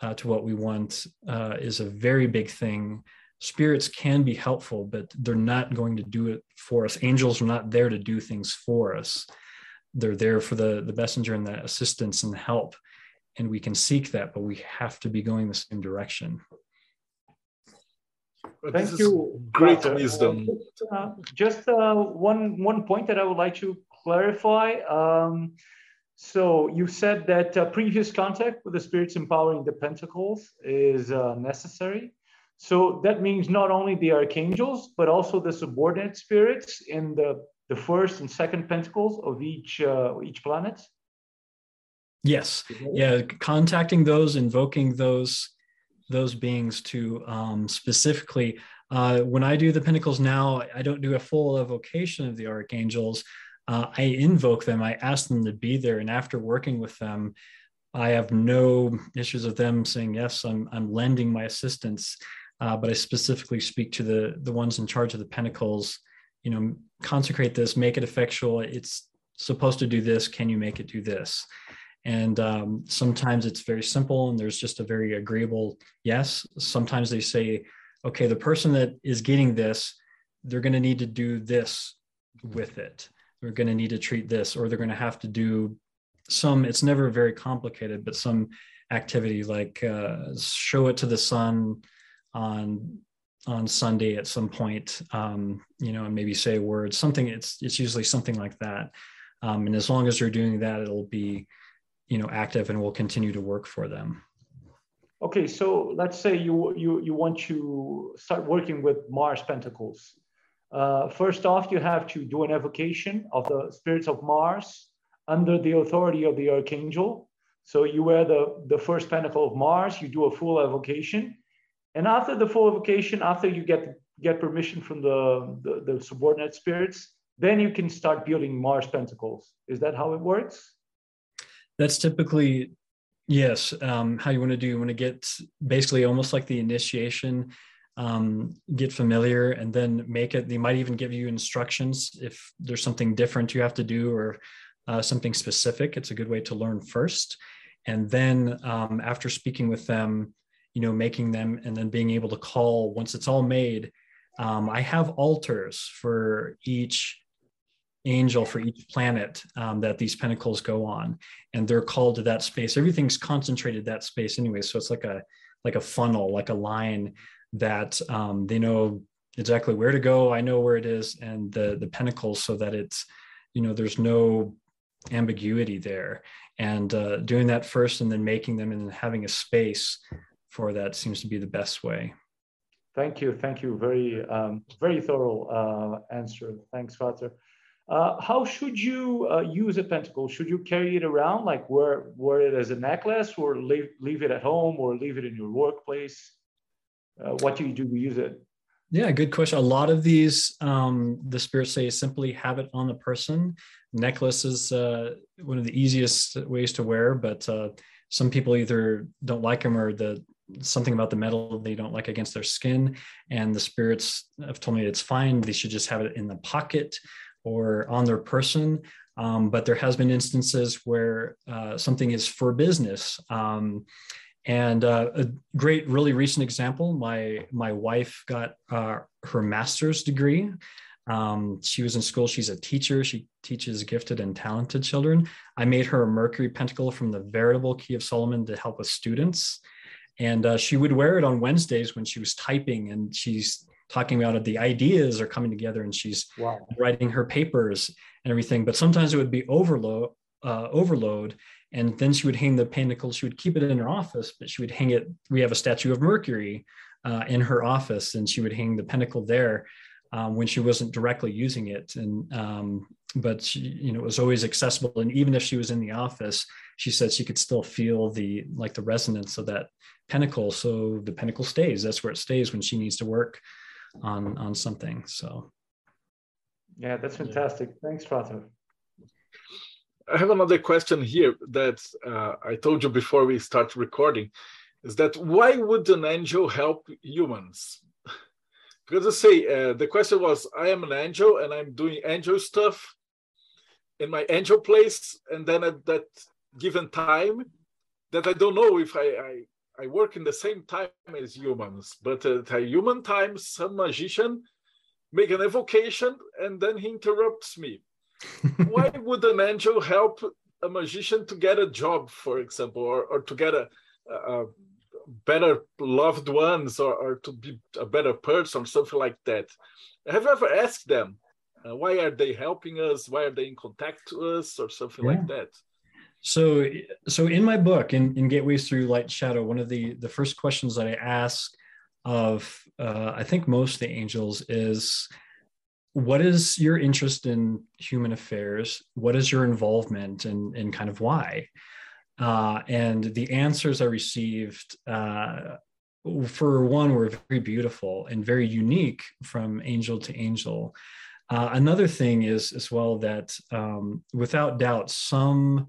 uh, to what we want uh, is a very big thing. Spirits can be helpful, but they're not going to do it for us. Angels are not there to do things for us. They're there for the, the messenger and the assistance and the help. And we can seek that, but we have to be going the same direction. Thank you. Great wisdom. Uh, just uh, one one point that I would like to clarify. Um, so you said that uh, previous contact with the spirits empowering the pentacles is uh, necessary. So that means not only the archangels, but also the subordinate spirits in the, the first and second pentacles of each uh, each planet. Yes. Yeah. Contacting those, invoking those those beings to um, specifically. Uh, when I do the Pentacles now, I don't do a full evocation of the archangels. Uh, I invoke them. I ask them to be there, and after working with them, I have no issues with them saying yes. I'm I'm lending my assistance, uh, but I specifically speak to the the ones in charge of the Pentacles. You know, consecrate this, make it effectual. It's supposed to do this. Can you make it do this? And um, sometimes it's very simple and there's just a very agreeable yes. Sometimes they say, okay, the person that is getting this, they're going to need to do this with it. They're going to need to treat this, or they're going to have to do some, it's never very complicated, but some activity like uh, show it to the sun on on Sunday at some point, um, you know, and maybe say a word, something. It's it's usually something like that, um, and as long as they're doing that, it'll be you know active and will continue to work for them okay so let's say you you you want to start working with mars pentacles uh, first off you have to do an evocation of the spirits of mars under the authority of the archangel. So you wear the the first pentacle of mars you do a full evocation. And after the full evocation after you get get permission from the, the, the subordinate spirits then you can start building mars pentacles. Is that how it works? That's typically yes um, how you want to do. You want to get basically almost like the initiation um, get familiar and then make it they might even give you instructions if there's something different you have to do or uh, something specific. It's a good way to learn first. And then um, after speaking with them you know making them and then being able to call once it's all made um, i have altars for each angel for each planet um, that these pentacles go on. And they're called to that space. Everything's concentrated that space anyway. So it's like a like a funnel like a line that um, they know exactly where to go i know where it is and the the pentacles so that it's you know there's no ambiguity there and uh, doing that first and then making them and then having a space for that seems to be the best way thank you thank you very um, very thorough uh, answer thanks Frater. Uh, how should you uh, use a pentacle? Should you carry it around, like wear wear it as a necklace, or leave leave it at home, or leave it in your workplace? Uh, what do you do to use it? Yeah, good question. A lot of these, um, the spirits say, simply have it on the person. Necklace is uh, one of the easiest ways to wear, but uh, some people either don't like them or the something about the metal they don't like against their skin. And the spirits have told me it's fine. They should just have it in the pocket or on their person. Um, but there has been instances where uh, something is for business. Um, and uh, a great, really recent example: my my wife got uh, her master's degree. Um, she was in school. She's a teacher. She teaches gifted and talented children. I made her a Mercury Pentacle from the Veritable Key of Solomon to help with students, and uh, she would wear it on Wednesdays when she was typing, and she's talking about it. The ideas are coming together, and she's Wow. writing her papers and everything. But sometimes it would be overload, uh, overload, and then she would hang the pentacle. She would keep it in her office, but she would hang it. We have a statue of Mercury uh, in her office, and she would hang the pentacle there um, when she wasn't directly using it. And um, but she, you know, it was always accessible. And even if she was in the office, she said she could still feel the like the resonance of that pentacle. So the pentacle stays. That's where it stays when she needs to work on on something. So. Yeah, that's fantastic. Thanks, Frater. I have another question here that uh, I told you before we start recording is that why would an angel help humans? because I say uh, the question was I am an angel and I'm doing angel stuff in my angel place, and then at that given time, that I don't know if I, I, I work in the same time as humans, but at a human time, some magician make an evocation and then he interrupts me why would an angel help a magician to get a job, for example, or, or to get a, a better loved ones or, or to be a better person, something like that? Have you ever asked them uh, why are they helping us? Why are they in contact to us, or something like that? So, so in my book, in, in Gateways Through Light and Shadow, one of the the first questions that I ask of uh, I think most of the angels is what is your interest in human affairs? What is your involvement and, and kind of why? Uh, and the answers I received, uh, for one, were very beautiful and very unique from angel to angel. Uh, another thing is as well that um, without doubt, some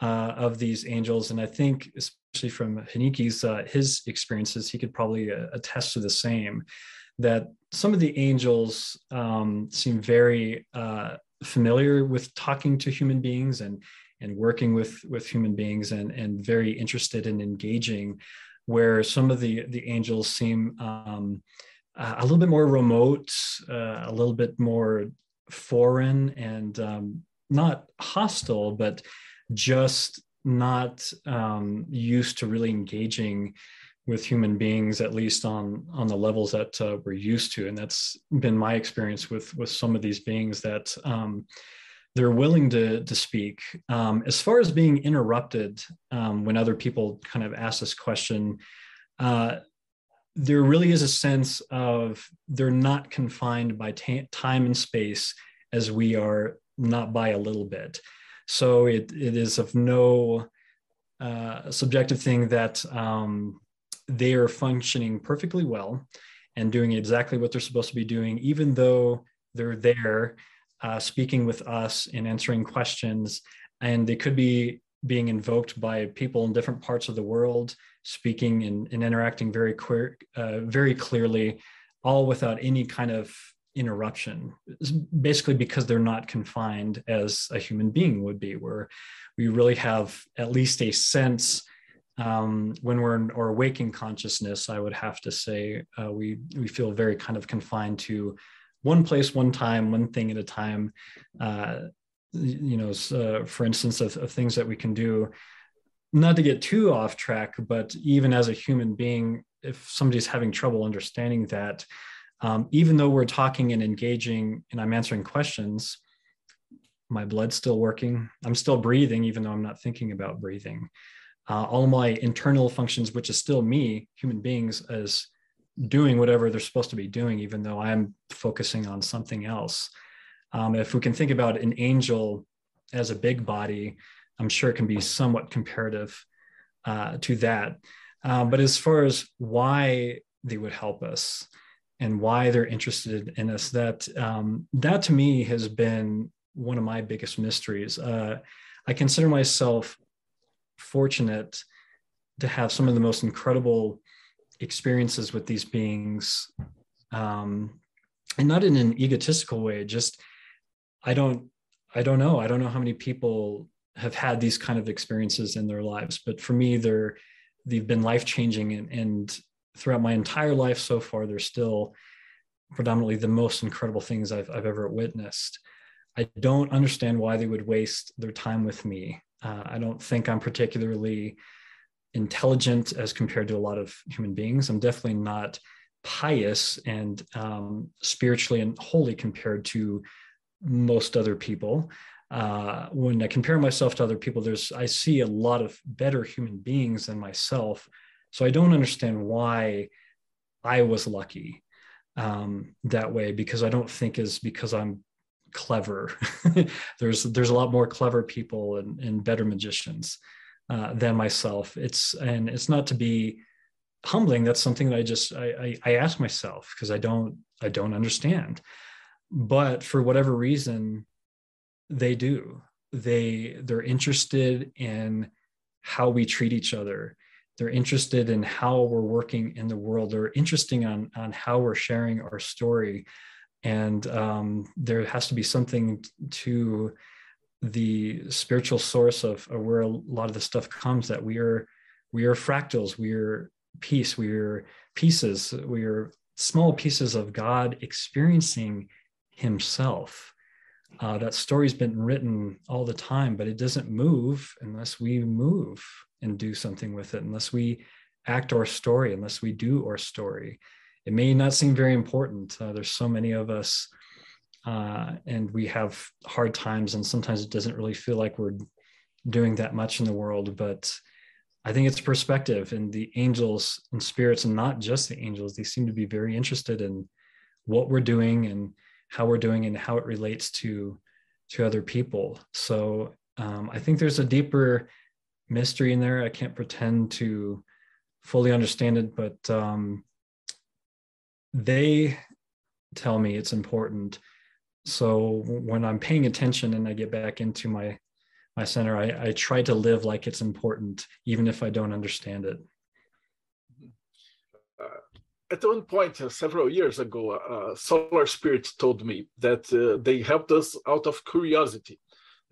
uh, of these angels, and I think especially from Henrique's uh, his experiences, he could probably uh, attest to the same that some of the angels um, seem very uh, familiar with talking to human beings and and working with with human beings and and very interested in engaging where some of the the angels seem um, a little bit more remote uh, a little bit more foreign and um, not hostile but just not um, used to really engaging with human beings, at least on on the levels that uh, we're used to, and that's been my experience with with some of these beings that um, they're willing to to speak. Um, as far as being interrupted um, when other people kind of ask this question, uh, there really is a sense of they're not confined by time and space as we are, not by a little bit. So it it is of no uh, subjective thing that um, they are functioning perfectly well and doing exactly what they're supposed to be doing, even though they're there uh, speaking with us and answering questions. And they could be being invoked by people in different parts of the world, speaking and, and interacting very queer, uh, very clearly, all without any kind of interruption. Basically, because they're not confined as a human being would be, where we really have at least a sense um, when we're in our waking consciousness, I would have to say uh, we we feel very kind of confined to one place, one time, one thing at a time. Uh, you know, uh, for instance, of, of, things that we can do. Not to get too off track, but even as a human being, if somebody's having trouble understanding that, um, even though we're talking and engaging and I'm answering questions, my blood's still working. I'm still breathing, even though I'm not thinking about breathing uh, all my internal functions, which is still me, human beings, as doing whatever they're supposed to be doing, even though I'm focusing on something else. Um, if we can think about an angel as a big body, I'm sure it can be somewhat comparative uh, to that. Um, but as far as why they would help us, and why they're interested in us. That um, that to me has been one of my biggest mysteries. Uh, I consider myself fortunate to have some of the most incredible experiences with these beings, um, and not in an egotistical way. Just I don't I don't know. I don't know how many people have had these kind of experiences in their lives, but for me, they're they've been life changing, and, and throughout my entire life so far, they're still predominantly the most incredible things I've, I've ever witnessed. I don't understand why they would waste their time with me. Uh, I don't think I'm particularly intelligent as compared to a lot of human beings. I'm definitely not pious and um, spiritually and holy compared to most other people. Uh, when I compare myself to other people, there's I see a lot of better human beings than myself. So I don't understand why I was lucky um, that way because I don't think is because I'm clever. there's there's a lot more clever people and, and better magicians uh, than myself. It's and it's not to be humbling. That's something that I just I, I, I ask myself because I don't I don't understand. But for whatever reason, they do. They they're interested in how we treat each other. They're interested in how we're working in the world. They're interesting on on how we're sharing our story and um, there has to be something to the spiritual source of, of, where a lot of the stuff comes that we are we are fractals we are piece we are pieces we are small pieces of god experiencing himself. Uh, that story's been written all the time but it doesn't move unless we move and do something with it unless we act our story unless we do our story it may not seem very important. Uh, there's so many of us, uh, and we have hard times, and sometimes it doesn't really feel like we're doing that much in the world. But I think it's perspective, and the angels and spirits, and not just the angels, they seem to be very interested in what we're doing and how we're doing and how it relates to to other people. So um, I think there's a deeper mystery in there. I can't pretend to fully understand it, but um, they tell me it's important. So when I'm paying attention and I get back into my my center, I, I try to live like it's important, even if I don't understand it. Uh, at one point, uh, several years ago, uh, Solar Spirit told me that uh, they helped us out of curiosity.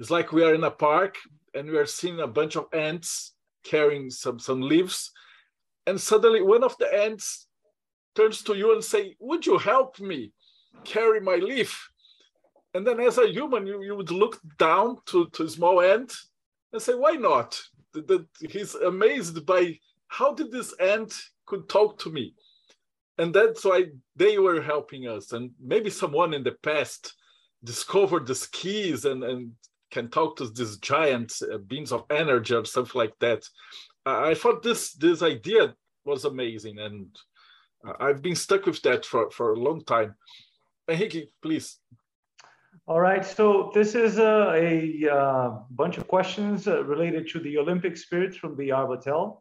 It's like we are in a park and we are seeing a bunch of ants carrying some some leaves, and suddenly one of the ants turns to you and say, would you help me carry my leaf? And then as a human, you, you would look down to, to small ant and say, why not? That he's amazed by how did this ant could talk to me? And that's why they were helping us. And maybe someone in the past discovered the keys and, and can talk to these giant uh, beings of energy or something like that. I thought this this idea was amazing, and I've been stuck with that for, for a long time. Henrique, please. All right, so this is a, a uh, bunch of questions uh, related to the Olympic spirits from the Arbatel.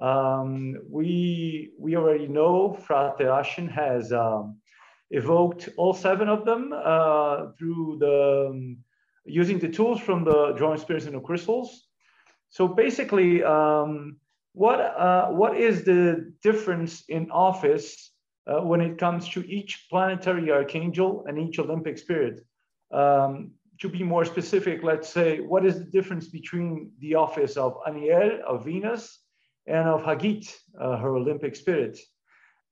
Um, we, we already know Frater Ashen has um, evoked all seven of them uh, through the um, using the tools from the drawing spirits and the crystals. So basically, um, what uh, what is the difference in office uh, when it comes to each planetary archangel and each Olympic spirit? Um, to be more specific, let's say, what is the difference between the office of Haniel, of Venus, and of Hagith, uh, her Olympic spirit?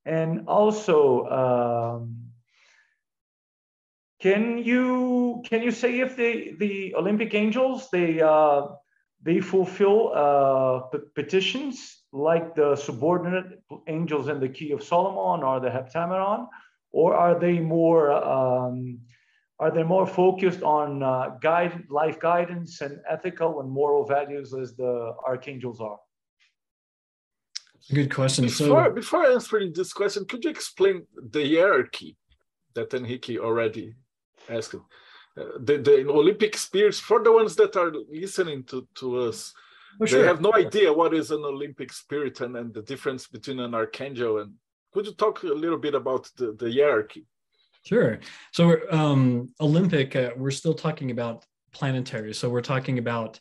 And also, um, can you can you say if the the Olympic angels they uh, they fulfill uh, petitions like the subordinate angels in the key of Solomon or the Heptameron, or are they more um, are they more focused on uh, guide life guidance and ethical and moral values as the archangels are? Good question. Before, so, before answering this question, could you explain the hierarchy that Henrique already asked? The, the Olympic spirits for the ones that are listening to, to us. Sure. They have no idea what is an Olympic spirit and, and the difference between an archangel and could you talk a little bit about the, the hierarchy? Sure. So um, Olympic, uh, we're still talking about planetary. So we're talking about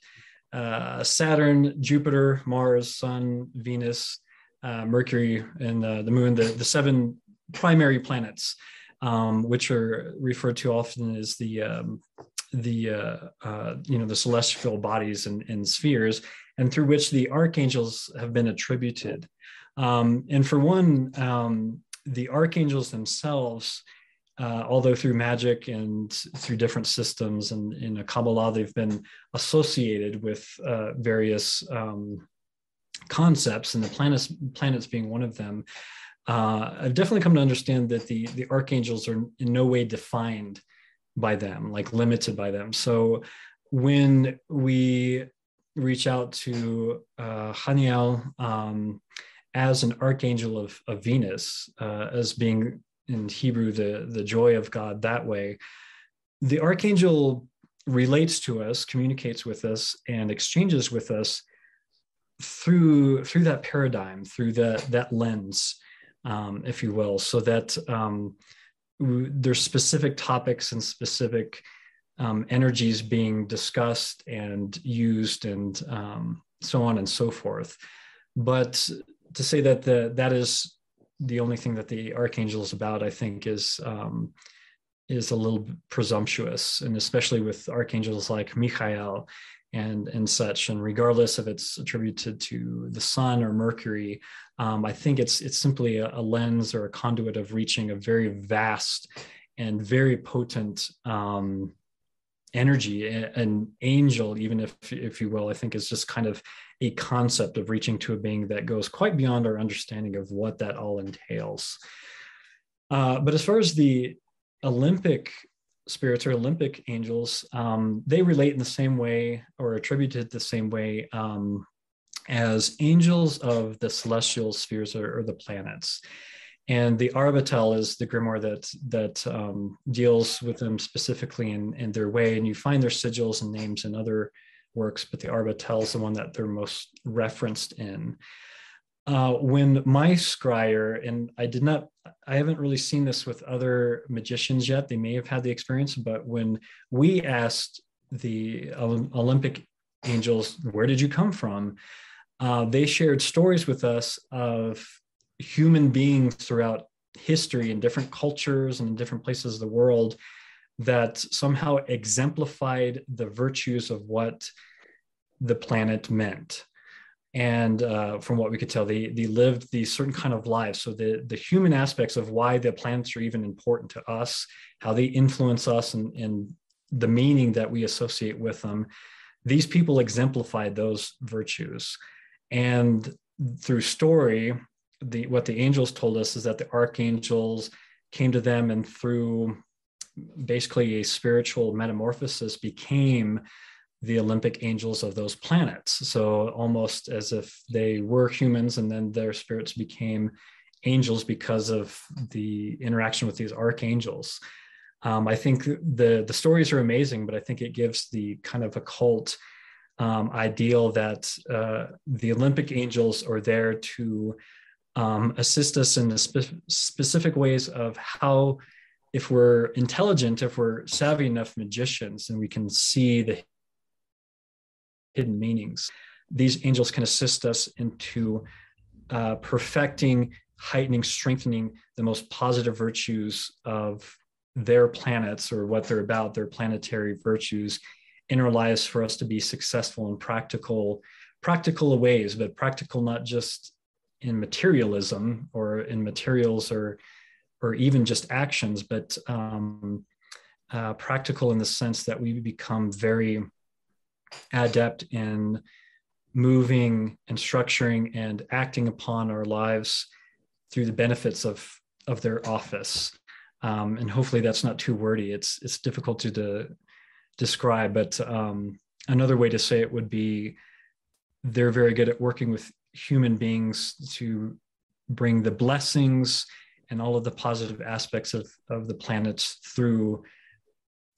uh, Saturn, Jupiter, Mars, Sun, Venus, uh, Mercury, and uh, the Moon, the, the seven primary planets, um, which are referred to often as the um, the uh, uh, you know the celestial bodies and, and, spheres, and through which the archangels have been attributed. Um, and for one, um, the archangels themselves uh, although through magic and through different systems and in a Kabbalah, they've been associated with uh, various um, concepts, and the planets, planets being one of them. Uh, I've definitely come to understand that the, the archangels are in no way defined by them, like limited by them. So when we reach out to uh, Haniel um, as an archangel of, of Venus, uh, as being in Hebrew, the, the joy of God that way. The archangel relates to us, communicates with us, and exchanges with us through through that paradigm, through that that lens, um, if you will, so that um, there's specific topics and specific um, energies being discussed and used, and um, so on and so forth. But to say that the that is the only thing that the archangel is about, I think, is um, is a little presumptuous, and especially with archangels like Michael and and such. And regardless if it's attributed to the sun or Mercury, um, I think it's it's simply a, a, lens or a conduit of reaching a very vast and very potent um, energy. An angel, even if if you will, I think is just kind of a concept of reaching to a being that goes quite beyond our understanding of what that all entails. Uh, but as far as the Olympic spirits or Olympic angels, um, they relate in the same way or attributed the same way um, as angels of the celestial spheres or, or, the planets. And the Arbatel is the grimoire that that um, deals with them specifically in, in their way, and you find their sigils and names in other works, but the Arbatel is the one that they're most referenced in. Uh, when my scryer, and I did not, I haven't really seen this with other magicians yet. They may have had the experience, but when we asked the Olympic angels, where did you come from? Uh, they shared stories with us of human beings throughout history in different cultures and in different places of the world that somehow exemplified the virtues of what the planet meant. And uh, from what we could tell, they, they lived these certain kind of lives. So the, the human aspects of why the planets are even important to us, how they influence us and, and the meaning that we associate with them, these people exemplified those virtues. And through story, the what the angels told us is that the archangels came to them and through basically a spiritual metamorphosis became the Olympic angels of those planets. So almost as if they were humans and then their spirits became angels because of the interaction with these archangels. Um, I think the the stories are amazing, but I think it gives the kind of occult um, ideal that uh, the Olympic angels are there to um, assist us in the spe- specific ways of how if we're intelligent, if we're savvy enough magicians, and we can see the hidden meanings, these angels can assist us into uh, perfecting, heightening, strengthening the most positive virtues of their planets or what they're about, their planetary virtues in our lives for us to be successful in practical, practical ways, but practical not just in materialism or in materials or or even just actions, but um, uh, practical in the sense that we become very adept in moving and structuring and acting upon our lives through the benefits of of their office. Um, and hopefully that's not too wordy. It's it's difficult to de- describe, but um, another way to say it would be they're very good at working with human beings to bring the blessings and all of the positive aspects of, of the planets through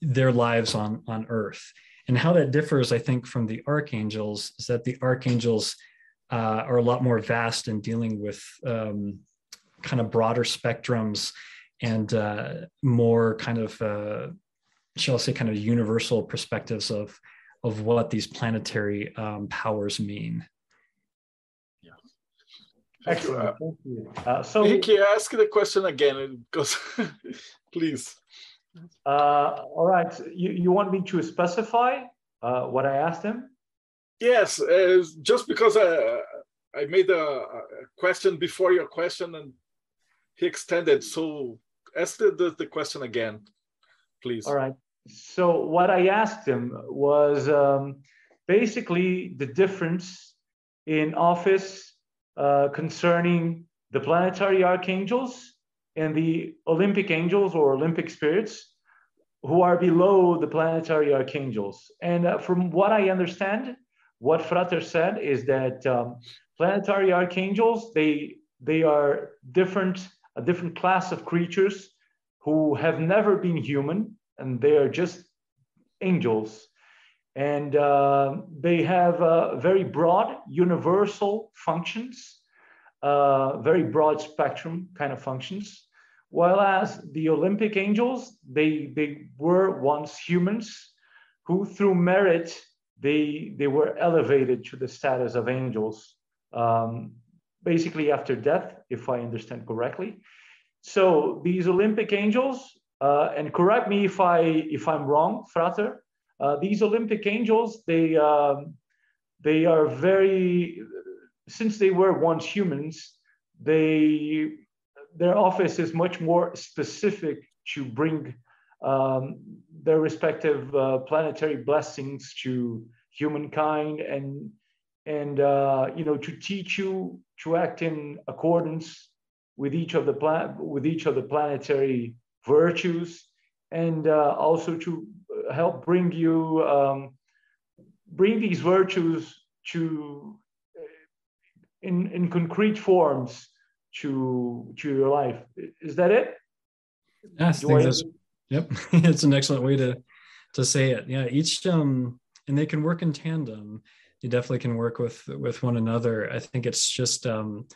their lives on, on earth. And how that differs, I think, from the archangels is that the archangels uh, are a lot more vast in dealing with um, kind of broader spectrums and uh, more kind of uh, shall I say kind of universal perspectives of of what these planetary um, powers mean. Yeah. Excellent. Thank you. Uh, so, Ricky, ask the question again, because please. Uh, all right. You, you want me to specify uh, what I asked him? Yes, uh, just because I, I made a, a, question before your question and he extended. So ask the, the, the question again, please. All right. So what I asked him was um, basically the difference in office uh, concerning the planetary archangels and the Olympic angels or Olympic spirits who are below the planetary archangels. And uh, from what I understand, what Frater said is that um, planetary archangels they they are different a different class of creatures who have never been human and they are just angels and uh, they have uh, very broad universal functions uh, very broad spectrum kind of functions whereas the olympic angels they they were once humans who through merit they they were elevated to the status of angels um, basically after death if i understand correctly so these olympic angels uh, and correct me if I if I'm wrong, Frater. Uh, these Olympic angels, they um, they are very since they were once humans, they their office is much more specific to bring um, their respective uh, planetary blessings to humankind and and uh, you know to teach you to act in accordance with each of the plan with each of the planetary virtues and uh, also to help bring you um, bring these virtues to in in concrete forms to to your life. Is that it? Yes I yep it's an excellent way to to say it. Yeah each um and they can work in tandem. You definitely can work with with one another. I think it's just um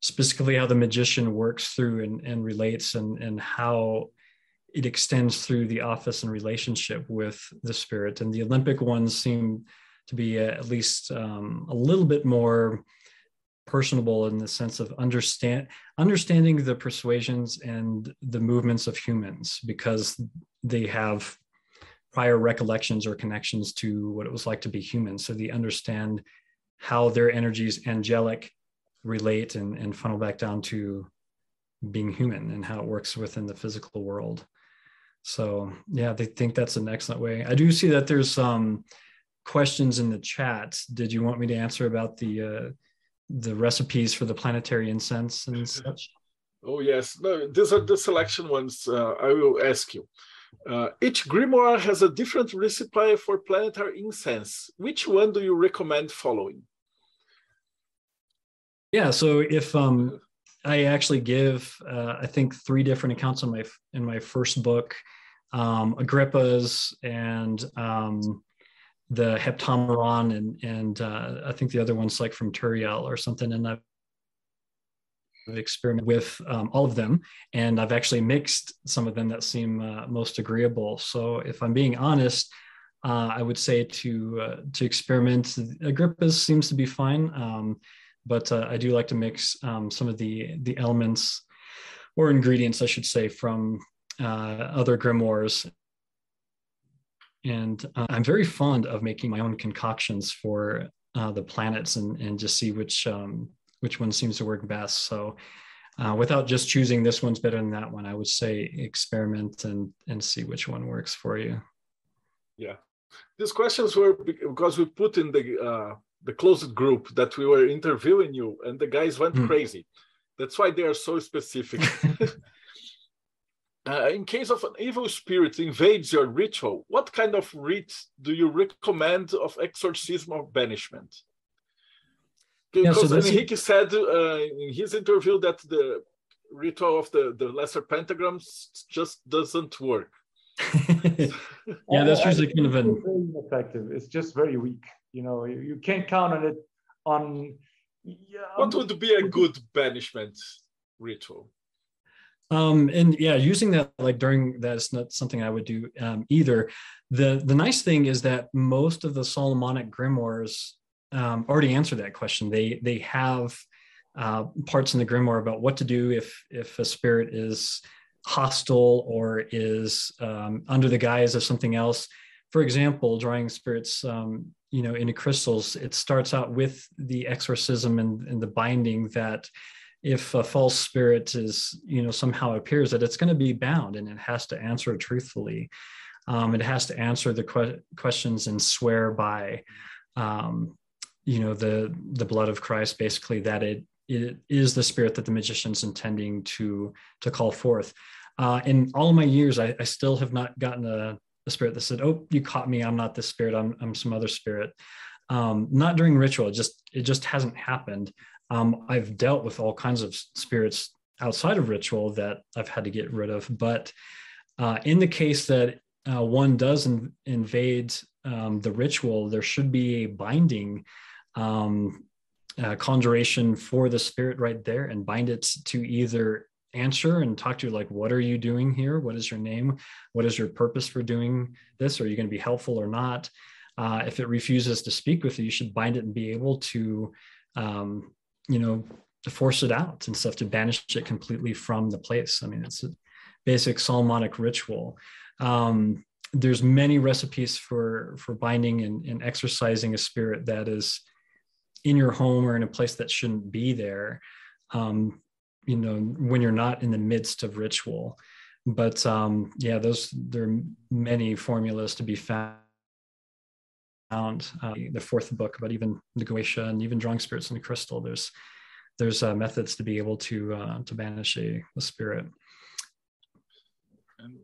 specifically how the magician works through and, and relates and, and how it extends through the office and relationship with the spirit. And the Olympic ones seem to be at least um, a little bit more personable in the sense of understand understanding the persuasions and the movements of humans because they have prior recollections or connections to what it was like to be human so they understand how their energies angelic relate and, and funnel back down to being human and how it works within the physical world. So yeah, they think that's an excellent way. I do see that there's some questions in the chat. Did you want me to answer about the uh, the recipes for the planetary incense and such? Oh yes, no, these are the selection ones. Uh, I will ask you. Uh, each grimoire has a different recipe for planetary incense. Which one do you recommend following? Yeah, so if um, I actually give, uh, I think three different accounts in my in my first book, um, Agrippa's and um, the Heptameron, and and uh, I think the other one's like from Turiel or something, and I've experimented with um, all of them, and I've actually mixed some of them that seem uh, most agreeable. So if I'm being honest. Uh, I would say to uh, to experiment. Agrippa seems to be fine. Um, but uh, I do like to mix um, some of the the elements or ingredients, I should say, from uh, other grimoires. And uh, I'm very fond of making my own concoctions for uh, the planets and and just see which um, which one seems to work best. So. Uh, without just choosing this one's better than that one, I would say experiment and and see which one works for you. Yeah, these questions were because we put in the uh, the closed group that we were interviewing you, and the guys went mm. crazy. That's why they are so specific. uh, in case of an evil spirit invades your ritual, what kind of rite do you recommend of exorcism or banishment? Because yeah, so Enrique said uh, in his interview that the ritual of the, the lesser pentagrams just doesn't work. yeah, that's usually kind of an effective. It's just very weak. You know, you, you can't count on it. On yeah, what would be a good banishment? ritual? Um, and yeah, using that like during that is not something I would do um, either. The the nice thing is that most of the Solomonic grimoires um, already answer that question. They they have uh, parts in the grimoire about what to do if if a spirit is hostile or is um, under the guise of something else. For example, drawing spirits, um, you know, into crystals, it starts out with the exorcism and, and the binding that if a false spirit is you know somehow appears that it's going to be bound and it has to answer truthfully. Um, it has to answer the que- questions and swear by um, you know the the blood of christ basically that it it is the spirit that the magician's intending to to call forth. Uh, in all of my years I, I still have not gotten a, a, spirit that said oh you caught me i'm not this spirit i'm, I'm some other spirit. Um, not during ritual it just it just hasn't happened um, I've dealt with all kinds of spirits outside of ritual that I've had to get rid of. But uh, in the case that uh, one does in, invade um, the ritual, there should be a binding um, uh, conjuration for the spirit right there and bind it to either answer and talk to you like, what are you doing here? What is your name? What is your purpose for doing this? Are you going to be helpful or not? Uh, if it refuses to speak with you, you should bind it and be able to um, you know, to force it out and stuff to banish it completely from the place. I mean, it's a basic Solomonic ritual. Um, there's many recipes for for binding and, and exorcising a spirit that is in your home or in a place that shouldn't be there. Um, you know, when you're not in the midst of ritual. But um, yeah, those there are many formulas to be found found uh, the fourth book about even the Goetia and even drawing spirits in the crystal. There's there's uh, methods to be able to uh, to banish a, a spirit. And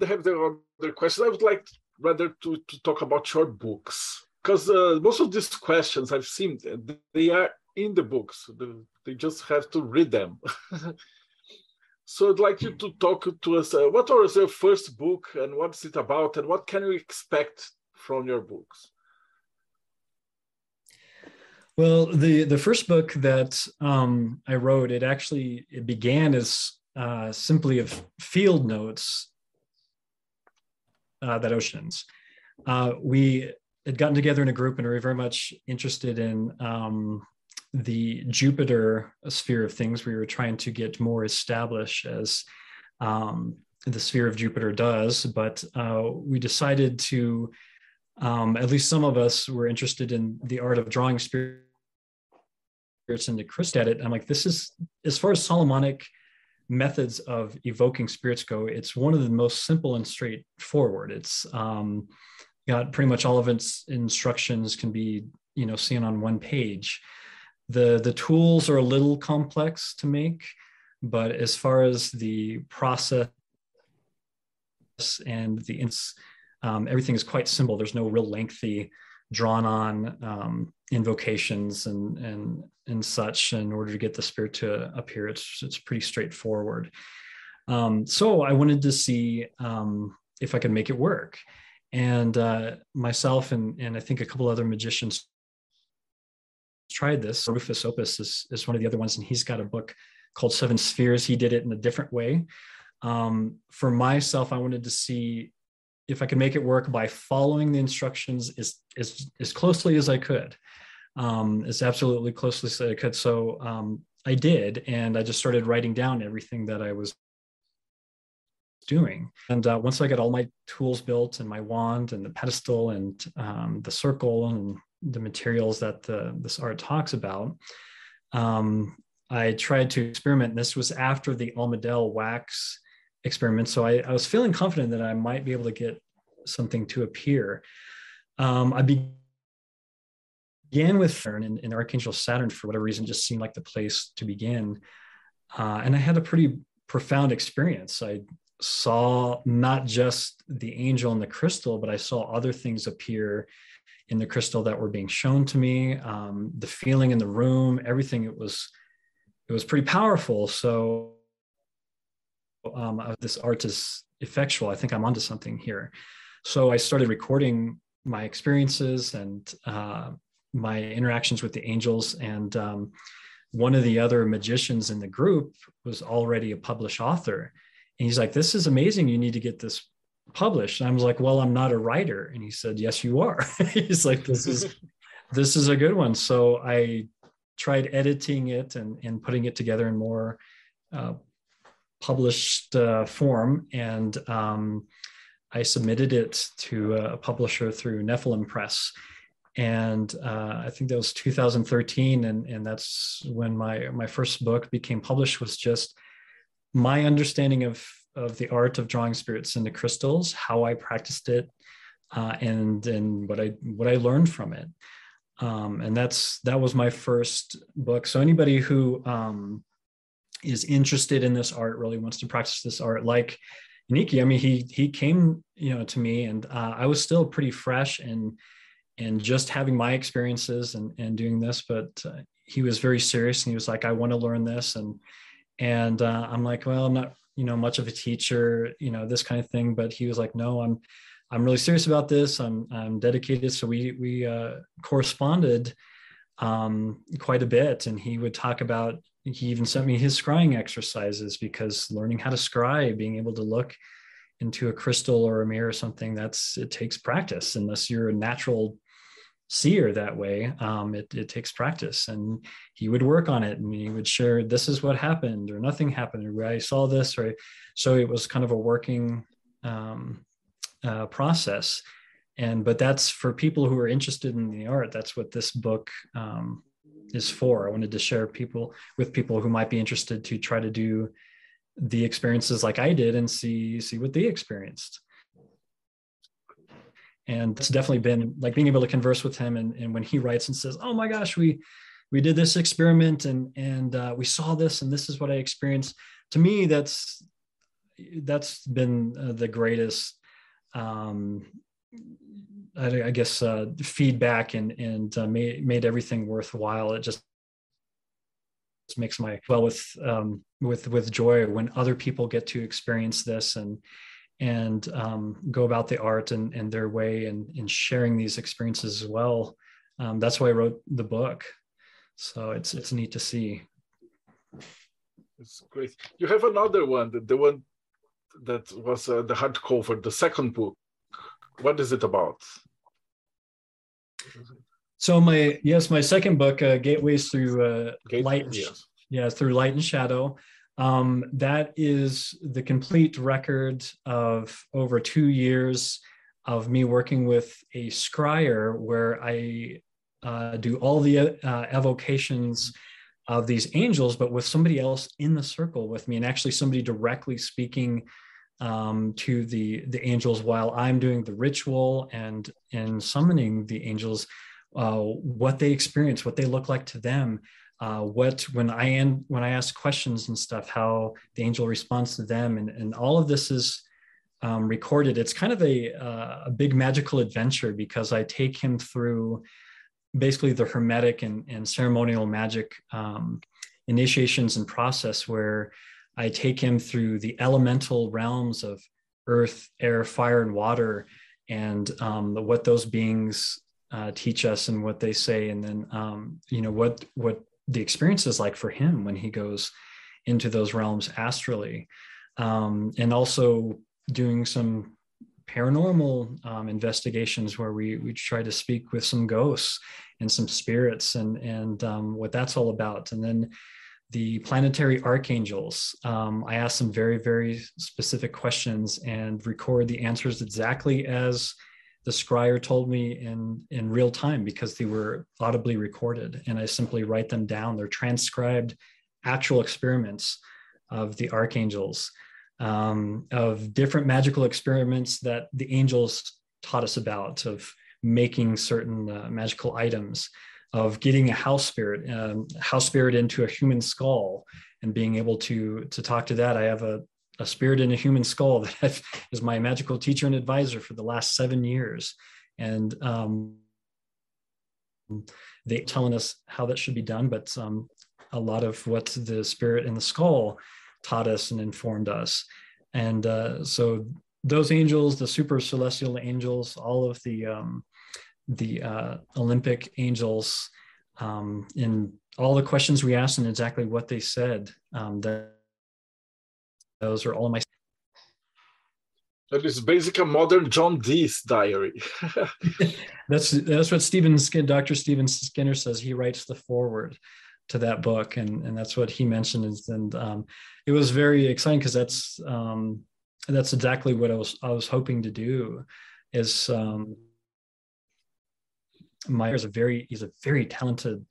they have their other questions. I would like rather to, to talk about your books because uh, most of these questions I've seen they are in the books. They just have to read them. So I'd like you to talk to us. Uh, what was your first book and what's it about and what can we expect from your books? Well, the, the first book that um, I wrote, it actually it began as uh, simply of field notes uh, that oceans. Uh, we had gotten together in a group and we were very much interested in um, the Jupiter sphere of things, we were trying to get more established as um, the sphere of Jupiter does. But uh, we decided to, um, at least some of us were interested in the art of drawing spirits into crystal at it. I'm like, this is, as far as Solomonic methods of evoking spirits go, it's one of the most simple and straightforward. It's um, got pretty much all of its instructions can be, you know, seen on one page the the tools are a little complex to make but as far as the process and the um, everything is quite simple. There's no real lengthy drawn on um, invocations and and and such in order to get the spirit to appear. It's it's pretty straightforward. Um, so i wanted to see um, if i could make it work. And uh, myself and and i think a couple other magicians tried this. Rufus Opus is, is one of the other ones, and he's got a book called Seven Spheres. He did it in a different way. Um, for myself, I wanted to see if I could make it work by following the instructions as, as, as closely as I could, um, as absolutely closely as I could. So um, I did, and I just started writing down everything that I was doing. And uh, once I got all my tools built and my wand and the pedestal and um, the circle and the materials that the, this art talks about, um, I tried to experiment. This was after the Almadel wax experiment. So I, I, was feeling confident that I might be able to get something to appear. Um, I began with Saturn and, and, Archangel Saturn, for whatever reason, just seemed like the place to begin. Uh, and I had a pretty profound experience. I saw not just the angel and the crystal, but I saw other things appear in the crystal that were being shown to me um, the feeling in the room everything it was it was pretty powerful so um, this art is effectual i think i'm onto something here so i started recording my experiences and uh, my interactions with the angels and um, one of the other magicians in the group was already a published author. And he's like, This is amazing. You need to get this published. And I was like, Well, I'm not a writer. And he said, Yes, you are. he's like, This is this is a good one. So I tried editing it and, and putting it together in more uh, published uh, form. And um, I submitted it to a publisher through Nephilim Press and uh, I think that was 2013, and and that's when my my first book became published. Was just my understanding of of the art of drawing spirits into crystals, how I practiced it, uh, and and what I what I learned from it. Um, and that's that was my first book. So anybody who um, is interested in this art, really wants to practice this art, like Niki, I mean, he he came you know to me, and uh, I was still pretty fresh and and just having my experiences and, and doing this but uh, he was very serious and he was like i want to learn this and and uh, i'm like well i'm not you know much of a teacher you know this kind of thing but he was like no i'm i'm really serious about this. I'm i'm dedicated. So we we uh, corresponded um, quite a bit and he would talk about he even sent me his scrying exercises because learning how to scry being able to look into a crystal or a mirror or something that's it takes practice unless you're a natural seer that way um, it, it takes practice and he would work on it and he would share this is what happened or nothing happened or i saw this or so it was kind of a working um, uh, process. And but that's for people who are interested in the art that's what this book um, is for. I wanted to share people with people who might be interested to try to do the experiences like i did and see see what they experienced and it's definitely been like being able to converse with him and, and when he writes and says oh my gosh we we did this experiment and and uh, we saw this and this is what i experienced to me that's that's been uh, the greatest um, I, I, guess uh, feedback and and uh, made made everything worthwhile. It just makes my well with um, with with joy when other people get to experience this and and um, go about the art and, and their way and, and sharing these experiences as well. Um, that's why I wrote the book. So it's it's neat to see. It's great. You have another one, the, the one that was uh, the hardcover, the second book. What is it about? So my yes, my second book, uh, Gateways Through uh, Gate, Light. Yes. Yeah, through light and shadow. Um, that is the complete record of over two years of me working with a scryer where I uh, do all the uh, evocations of these angels, but with somebody else in the circle with me, and actually somebody directly speaking um, to the the angels while I'm doing the ritual and and summoning the angels, uh, what they experience, what they look like to them, uh, what when I am when I ask questions and stuff, how the angel responds to them, and and all of this is um, recorded. It's kind of a uh, a big magical adventure because I take him through basically the hermetic and, and ceremonial magic um, initiations and process where I take him through the elemental realms of earth, air, fire, and water, and um, what those beings uh, teach us and what they say, and then um, you know what what the experience is like for him when he goes into those realms astrally um, and also doing some paranormal um, investigations where we we try to speak with some ghosts and some spirits and and um, what that's all about. And then the planetary archangels um, i ask some very very specific questions and record the answers exactly as the scryer told me in in real time because they were audibly recorded. And i simply write them down. They're transcribed actual experiments of the archangels um, of different magical experiments that the angels taught us about of making certain uh, magical items of getting a house spirit um, house spirit into a human skull and being able to to talk to that. I have a a spirit in a human skull that I've, is my magical teacher and advisor for the last seven years. And um, they telling us how that should be done, but um, a lot of what the spirit in the skull taught us and informed us. And uh, so those angels, the super celestial angels, all of the um, the uh, Olympic angels um, in all the questions we asked and exactly what they said. Um, that those are all my. That is basically a modern John Dee's diary. that's that's what Stephen Dr. Stephen Skinner says. He writes the foreword to that book, and and that's what he mentioned. Is, and um, it was very exciting because that's um, that's exactly what I was I was hoping to do. Is um, Meyer is a very he's a very talented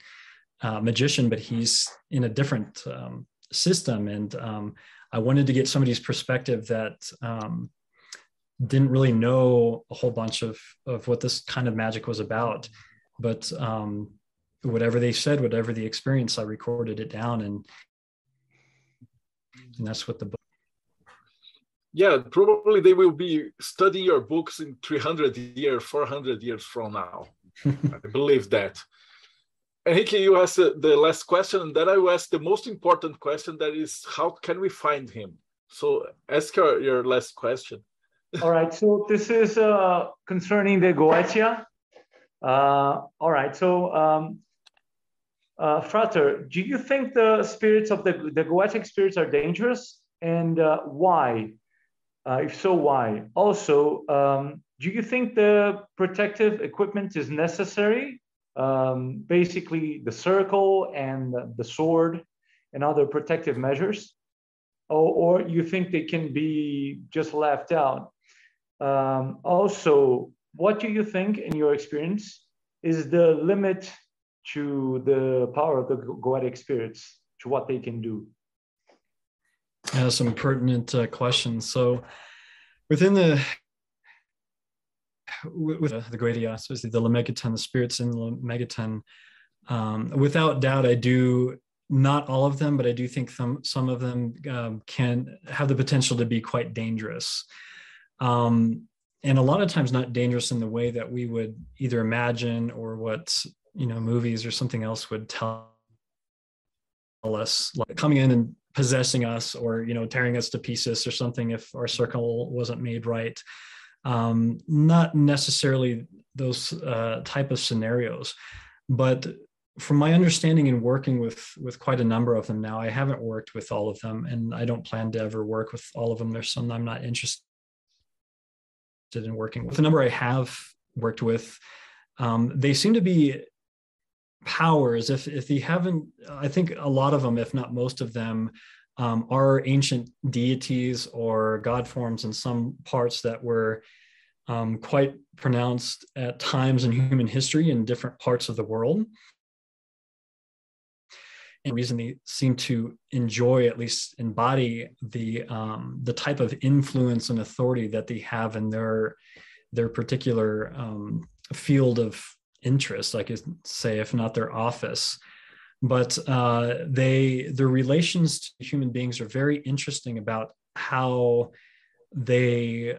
uh, magician, but he's in a different um, system, and um, I wanted to get somebody's perspective that um, didn't really know a whole bunch of of what this kind of magic was about. But um, whatever they said whatever the experience i recorded it down and and that's what the book yeah probably they will be studying your books in 300 years 400 years from now. I believe that Enrique, you asked the last question, and then I will ask the most important question that is, how can we find him? So ask your, your last question. all right, so this is uh, concerning the Goetia. Uh, all right, so um, uh, Frater, do you think the spirits of the, the Goetic spirits are dangerous? And uh, why? Uh, if so, why? Also, um, do you think the protective equipment is necessary? Um, basically, the circle and the sword and other protective measures? Or, or you think they can be just left out? Um, also, what do you think, in your experience, is the limit to the power of the Goetic spirits, to what they can do? Yeah, some pertinent uh, questions. So, within the with the Goetia, especially the Lemegeton, the spirits in the Lemegeton, um, without doubt, I do not all of them, but I do think some some of them um, can have the potential to be quite dangerous. Um, and a lot of times not dangerous in the way that we would either imagine or what you know movies or something else would tell us like coming in and possessing us or you know tearing us to pieces or something if our circle wasn't made right um, not necessarily those uh, type of scenarios but from my understanding and working with with quite a number of them now i haven't worked with all of them and i don't plan to ever work with all of them there's some i'm not interested in working with. The number I have worked with, um, they seem to be powers. If if you haven't, I think a lot of them, if not most of them, um, are ancient deities or god forms in some parts that were um, quite pronounced at times in human history in different parts of the world. And the reason they seem to enjoy, at least embody the um, the type of influence and authority that they have in their their particular um, field of interest, I could say, if not their office. But uh, they their relations to human beings are very interesting about how they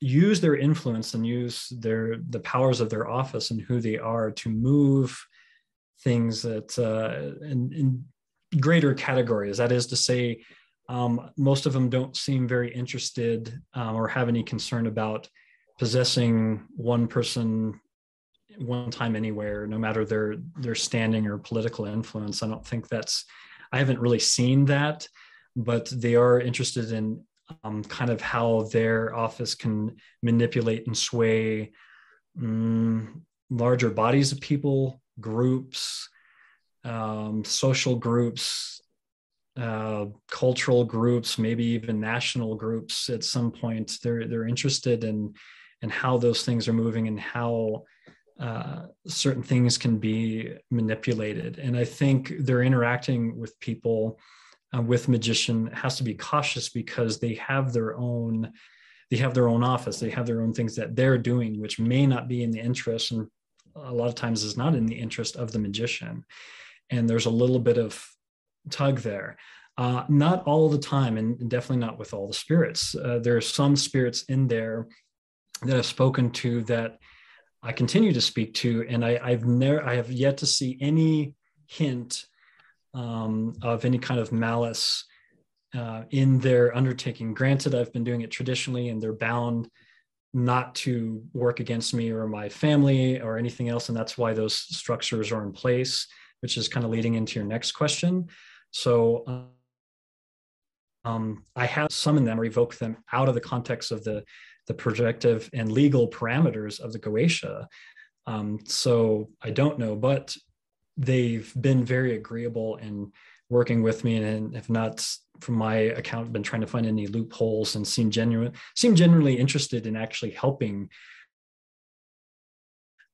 use their influence and use their the powers of their office and who they are to move things that uh, in, in, greater categories. That is to say, um, most of them don't seem very interested um, or have any concern about possessing one person one time anywhere, no matter their their standing or political influence. I don't think that's. I haven't really seen that, but they are interested in um, kind of how their office can manipulate and sway um, larger bodies of people groups, um, social groups, uh, cultural groups, maybe even national groups at some point. They're they're interested in in how those things are moving and how uh, certain things can be manipulated. And I think they're interacting with people uh, with magician has to be cautious because they have their own they have their own office they have their own things that they're doing which may not be in the interest and a lot of times is not in the interest of the magician. And there's a little bit of tug there. Uh, not all the time, and definitely not with all the spirits. Uh, there are some spirits in there that I've spoken to that I continue to speak to, and I, have never, I have yet to see any hint um, of any kind of malice uh, in their undertaking. Granted, I've been doing it traditionally, and they're bound not to work against me or my family or anything else. And that's why those structures are in place. which is kind of leading into your next question. So um, I have summoned them or them out of the context of the, the projective and legal parameters of the Goetia. Um, so I don't know, but they've been very agreeable in working with me and have not from my account been trying to find any loopholes and seem genuine seem genuinely interested in actually helping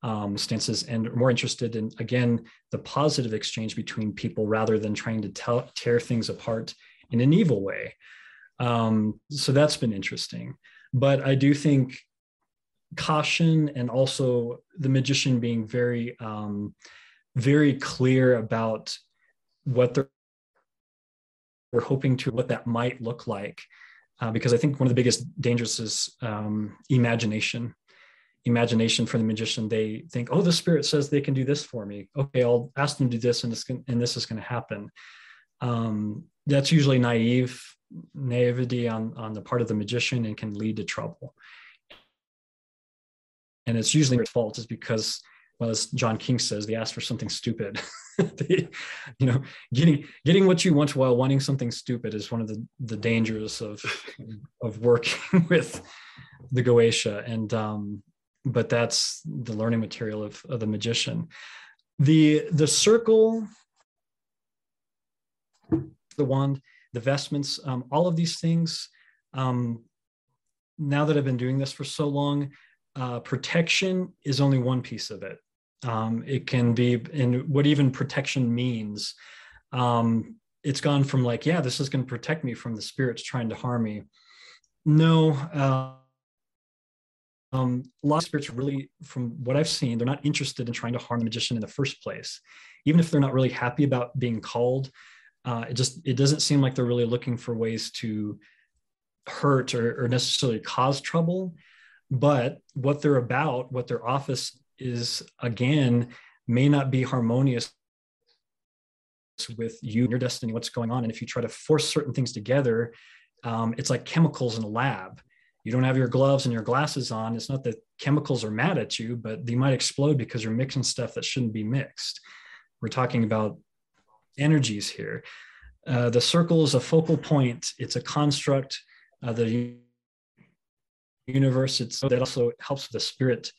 um, stances and more interested in again the positive exchange between people rather than trying to tell, tear things apart in an evil way. Um, so that's been interesting. But i do think caution and also the magician being very um, very clear about what they're we're hoping to what that might look like. Uh, because i think one of the biggest dangers is um, imagination. Imagination for the magician. They think oh the spirit says they can do this for me. Okay i'll ask them to do this and this, and this is going to happen. Um, that's usually naive naivety on, on the part of the magician and can lead to trouble. And it's usually their fault is because well, as John King says, they ask for something stupid. they, you know, getting getting what you want while wanting something stupid is one of the the dangers of of working with the Goetia. And um, but that's the learning material of, of the magician. The the circle, the wand, the vestments, um, all of these things. Um, now that I've been doing this for so long, uh, protection is only one piece of it. Um, it can be, and what even protection means. Um, it's gone from like, yeah, this is going to protect me from the spirits trying to harm me. No, uh, um, a lot of spirits really, from what I've seen, they're not interested in trying to harm the magician in the first place. Even if they're not really happy about being called, uh, it just it doesn't seem like they're really looking for ways to hurt or, or necessarily cause trouble. But what they're about, what their office is again may not be harmonious with you your destiny what's going on. And if you try to force certain things together um, it's like chemicals in a lab. You don't have your gloves and your glasses on. It's not that chemicals are mad at you but they might explode because you're mixing stuff that shouldn't be mixed. We're talking about energies here. Uh, the circle is a focal point. It's a construct the universe. It's that also helps the spirit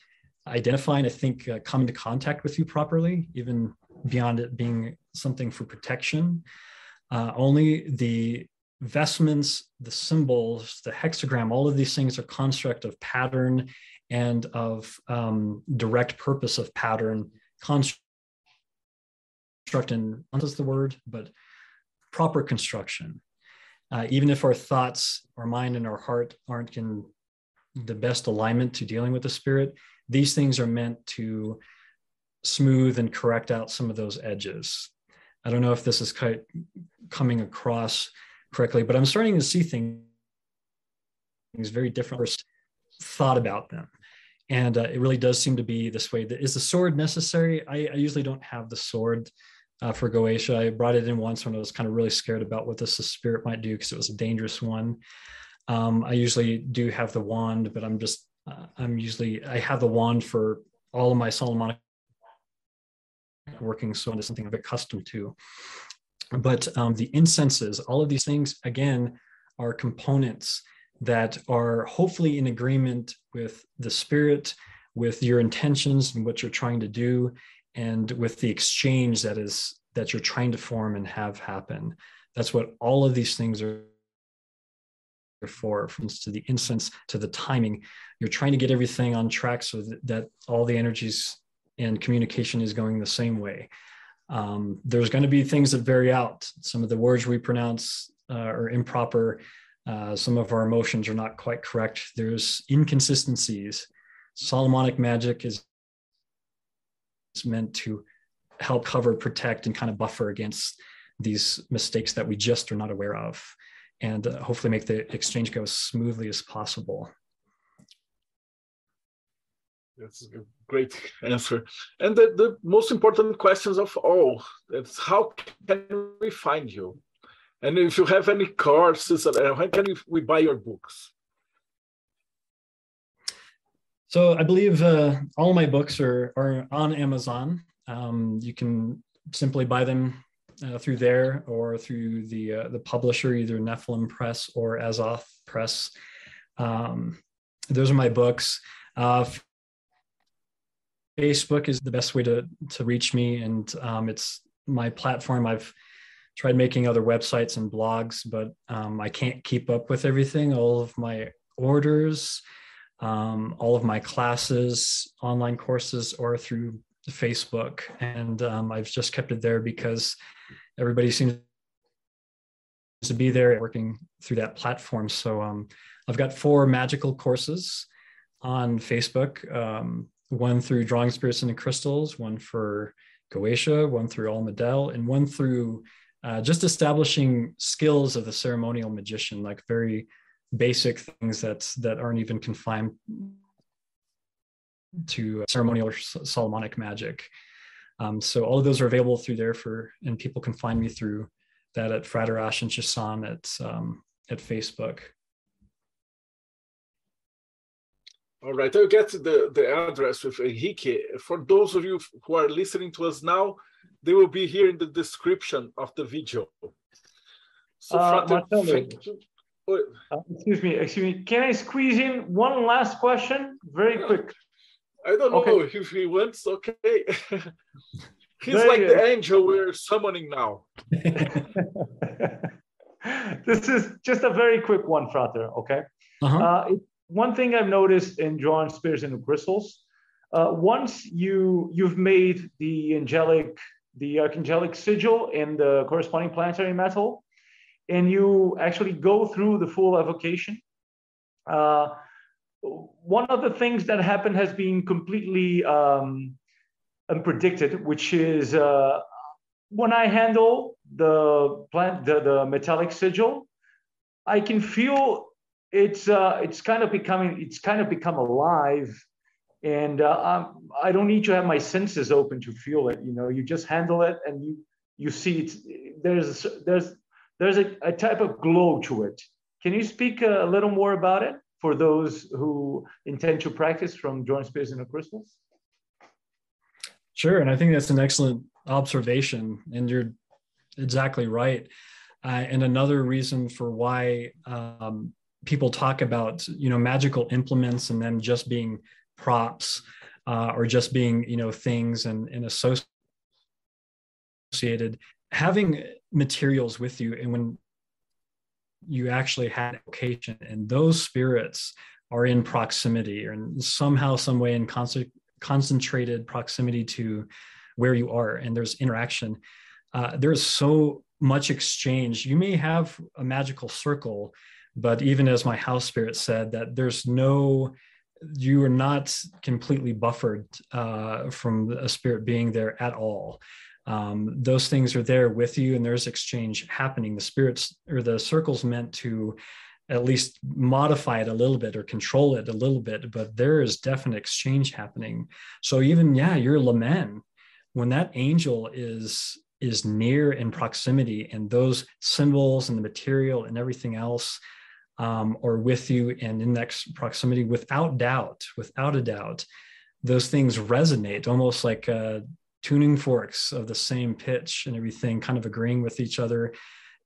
identify and I think uh, come into contact with you properly, even beyond it being something for protection. Uh, only the vestments, the symbols, the hexagram, all of these things are construct of pattern and of um, direct purpose of pattern, construct and is the word, but proper construction. Uh, even if our thoughts, our mind, and our heart aren't in the best alignment to dealing with the spirit, these things are meant to smooth and correct out some of those edges. I don't know if this is quite coming across correctly, but I'm starting to see things very different. Thought about them, and uh, it really does seem to be this way. Is the sword necessary? I, I usually don't have the sword uh, for Goetia. I brought it in once when I was kind of really scared about what this spirit might do because it was a dangerous one. Um, I usually do have the wand, but I'm just uh, I'm usually I have the wand for all of my Solomonic working, so it's something I'm accustomed to. But um, the incenses, all of these things, again, are components that are hopefully in agreement with the spirit, with your intentions and what you're trying to do, and with the exchange that is that you're trying to form and have happen. That's what all of these things are for, from to the incense to the timing. You're trying to get everything on track so that, that all the energies and communication is going the same way. Um, there's going to be things that vary out. Some of the words we pronounce uh, are improper. Uh, some of our emotions are not quite correct. There's inconsistencies. Solomonic magic is meant to help cover, protect, and kind of buffer against these mistakes that we just are not aware of and uh, hopefully make the exchange go as smoothly as possible. That's a great answer. And the, the most important questions of all, is how can we find you? And if you have any courses, how can we buy your books? So I believe uh, all my books are, are on Amazon. Um, you can simply buy them uh, through there or through the uh, the publisher, either Nephilim Press or Azoth Press. Um, those are my books. Uh, Facebook is the best way to to reach me, and um, it's my platform. I've tried making other websites and blogs, but um, I can't keep up with everything. All of my orders, um, all of my classes, online courses, or through Facebook, and um, I've just kept it there because everybody seems to be there working through that platform. So um, I've got four magical courses on Facebook. Um, one through Drawing Spirits into Crystals, one for Goetia, one through Almadel, and one through uh, just establishing skills of the ceremonial magician, like very basic things that that aren't even confined to ceremonial or Solomonic magic. Um, so all of those are available through there for, and people can find me through that at Frater Ashen Chassan at um, at Facebook. All right, I'll get the, the address with Enrique. For those of you who are listening to us now, they will be here in the description of the video. So, uh, Marcelo, uh, excuse me, excuse me. Can I squeeze in one last question, very quick? I don't know okay. if he wants. Okay, he's very like the angel we're summoning now. this is just a very quick one, Frater. Okay. Uh-huh. Uh, one thing I've noticed in drawing spirits into crystals, uh, once you you've made the angelic, the archangelic sigil and the corresponding planetary metal, and you actually go through the full evocation. Uh, one of the things that happened has been completely um, unpredicted, which is uh, when I handle the plant, the, the metallic sigil, I can feel it's uh, it's kind of becoming it's kind of become alive. And uh, i don't need to have my senses open to feel it you know you just handle it and you you see it's there's there's there's a, a type of glow to it. Can you speak a, little more about it for those who intend to practice from drawing spirits into crystals sure and i think that's an excellent observation and you're exactly right. Uh, and another reason for why um, people talk about you know magical implements and them just being props uh, or just being you know things and, and associated having materials with you and when you actually had occasion and those spirits are in proximity or in somehow some way in con- concentrated proximity to where you are and there's interaction. Uh, there's so much exchange. You may have a magical circle but even as my house spirit said that there's no you are not completely buffered uh, from a spirit being there at all um, those things are there with you and there's exchange happening. The spirits or the circles meant to at least modify it a little bit or control it a little bit but there is definite exchange happening. So even yeah your lamen when that angel is is near in proximity and those symbols and the material and everything else um, or with you and in that proximity without doubt without a doubt those things resonate almost like uh, tuning forks of the same pitch and everything kind of agreeing with each other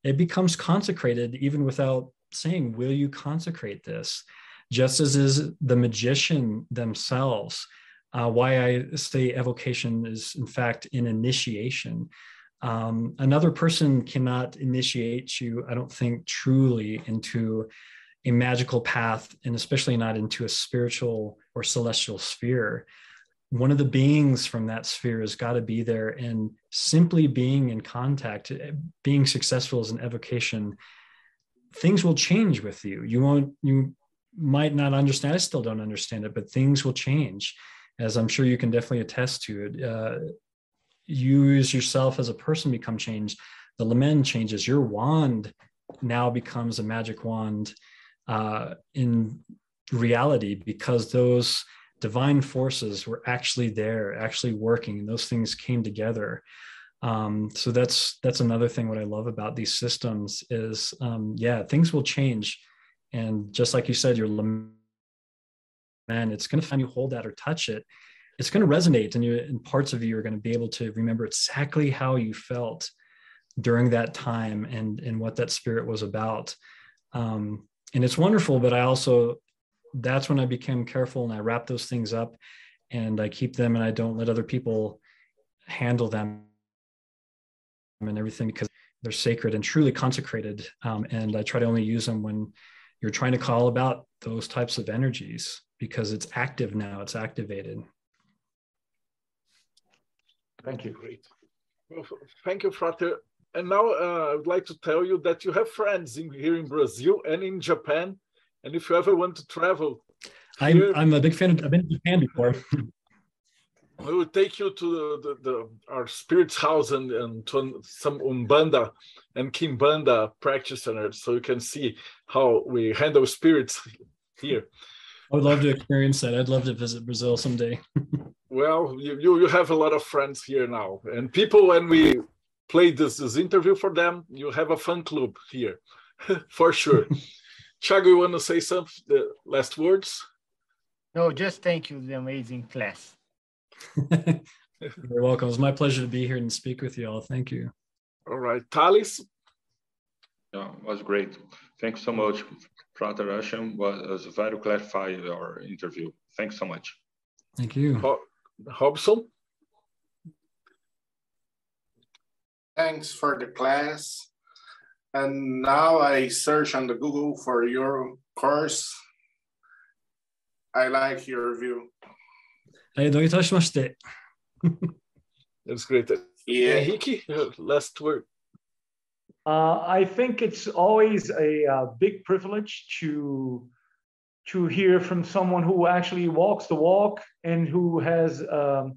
it becomes consecrated even without saying will you consecrate this just as is the magician themselves uh, why i say evocation is in fact an initiation um, another person cannot initiate you, I don't think, truly into a magical path, and especially not into a spiritual or celestial sphere. One of the beings from that sphere has got to be there, and simply being in contact, being successful as an evocation, things will change with you. You won't, you might not understand. I still don't understand it, but things will change, as I'm sure you can definitely attest to it. Uh, you as yourself as a person become changed the lamen changes your wand now becomes a magic wand uh, in reality because those divine forces were actually there actually working and those things came together. Um, so that's that's another thing what i love about these systems is um, yeah things will change. And just like you said your lamen it's going to find you hold that or touch it. It's going to resonate and, you, and parts of you are going to be able to remember exactly how you felt during that time and and what that spirit was about. Um, and it's wonderful but i also that's when i became careful and i wrap those things up and i keep them and i don't let other people handle them and everything because they're sacred and truly consecrated um, and i try to only use them when you're trying to call about those types of energies because it's active now it's activated Thank you. Great. Well, thank you, Frater. And now uh, I would like to tell you that you have friends in, here in Brazil and in Japan. And if you ever want to travel, I'm, here, I'm a big fan of, I've been to Japan before. we will take you to the, the, the our spirit's house and, and to some Umbanda and Kimbanda practice practitioners so you can see how we handle spirits here. I would love to experience that. I'd love to visit Brazil someday. well, you, you, you have a lot of friends here now. And people, when we play this, this interview for them, you have a fun club here, for sure. Thiago, you want to say some the last words? No, just thank you, the amazing class. You're welcome. It's my pleasure to be here and speak with you all. Thank you. All right. Talis. Yeah, it was great. Thanks so much. Frater Ashen was, was very clarified our interview. Thanks so much. Thank you. Ho- Hobson? Thanks for the class. And now I search on the Google for your course. I like your review. はい、どういたしまして。 That's great. Yeah. Henrique, uh, last word. Uh, I think it's always a uh, big privilege to to hear from someone who actually walks the walk and who has um,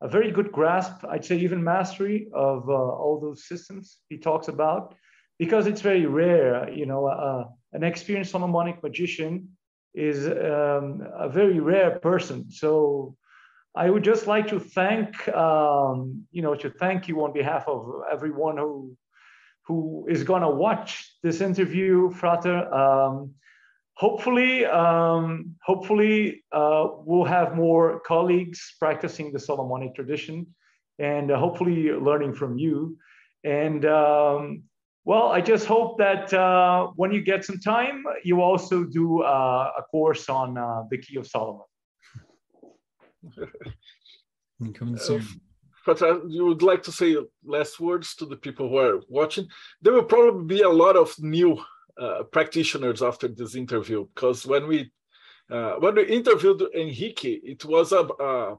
a very good grasp, I'd say even mastery of uh, all those systems he talks about, because it's very rare. You know, uh, an experienced Solomonic magician is um, a very rare person. So I would just like to thank, um, you know, to thank you on behalf of everyone who who is going to watch this interview, Frater. Um, hopefully, um, hopefully uh, we'll have more colleagues practicing the Solomonic tradition, and uh, hopefully learning from you. And um, well, I just hope that uh, when you get some time, you also do uh, a course on uh, the Key of Solomon. Coming Uh, soon. but uh, you would like to say last words to the people who are watching. There will probably be a lot of new uh, practitioners after this interview because when we uh, when we interviewed Enrique, it was a, a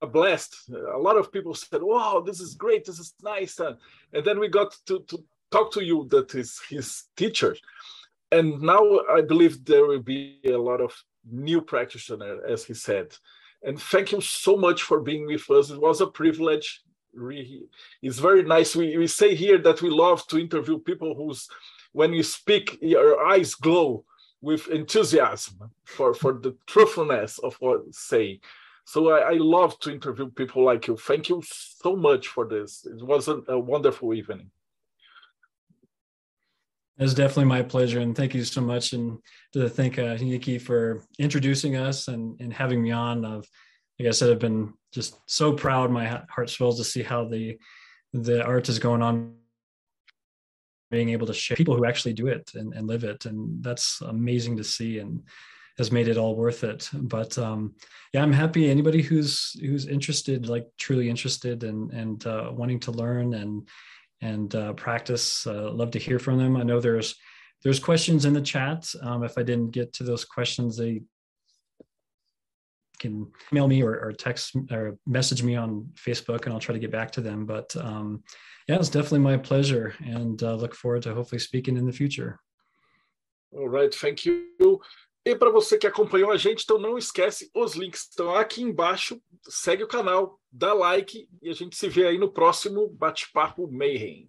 a blast. A lot of people said, "Wow, this is great! This is nice!" Uh, and then we got to to talk to you, that is his teacher, and now I believe there will be a lot of new practitioners, as he said and thank you so much for being with us. It was a privilege. It's very nice. We, we say here that we love to interview people who's, when you speak, your eyes glow with enthusiasm for, for the truthfulness of what you say. So I, I love to interview people like you. Thank you so much for this. It was a, a wonderful evening. It's definitely my pleasure, and thank you so much. And to thank uh, Hiki for introducing us and, and having me on. Of, like I said, I've been just so proud. My heart swells to see how the the art is going on, being able to share people who actually do it and, and live it, and that's amazing to see and has made it all worth it. But um, yeah, I'm happy. Anybody who's who's interested, like truly interested, and and uh, wanting to learn and and uh, practice. Uh, love to hear from them. I know there's there's questions in the chat. Um, if I didn't get to those questions, they can email me or, or, text or message me on Facebook, and I'll try to get back to them. But um, yeah, it's definitely my pleasure, and uh, look forward to hopefully speaking in the future. All right, thank you. E para você que acompanhou a gente, então não esquece, os links estão aqui embaixo. Segue o canal, dá like e a gente se vê aí no próximo Bate-Papo Mayhem.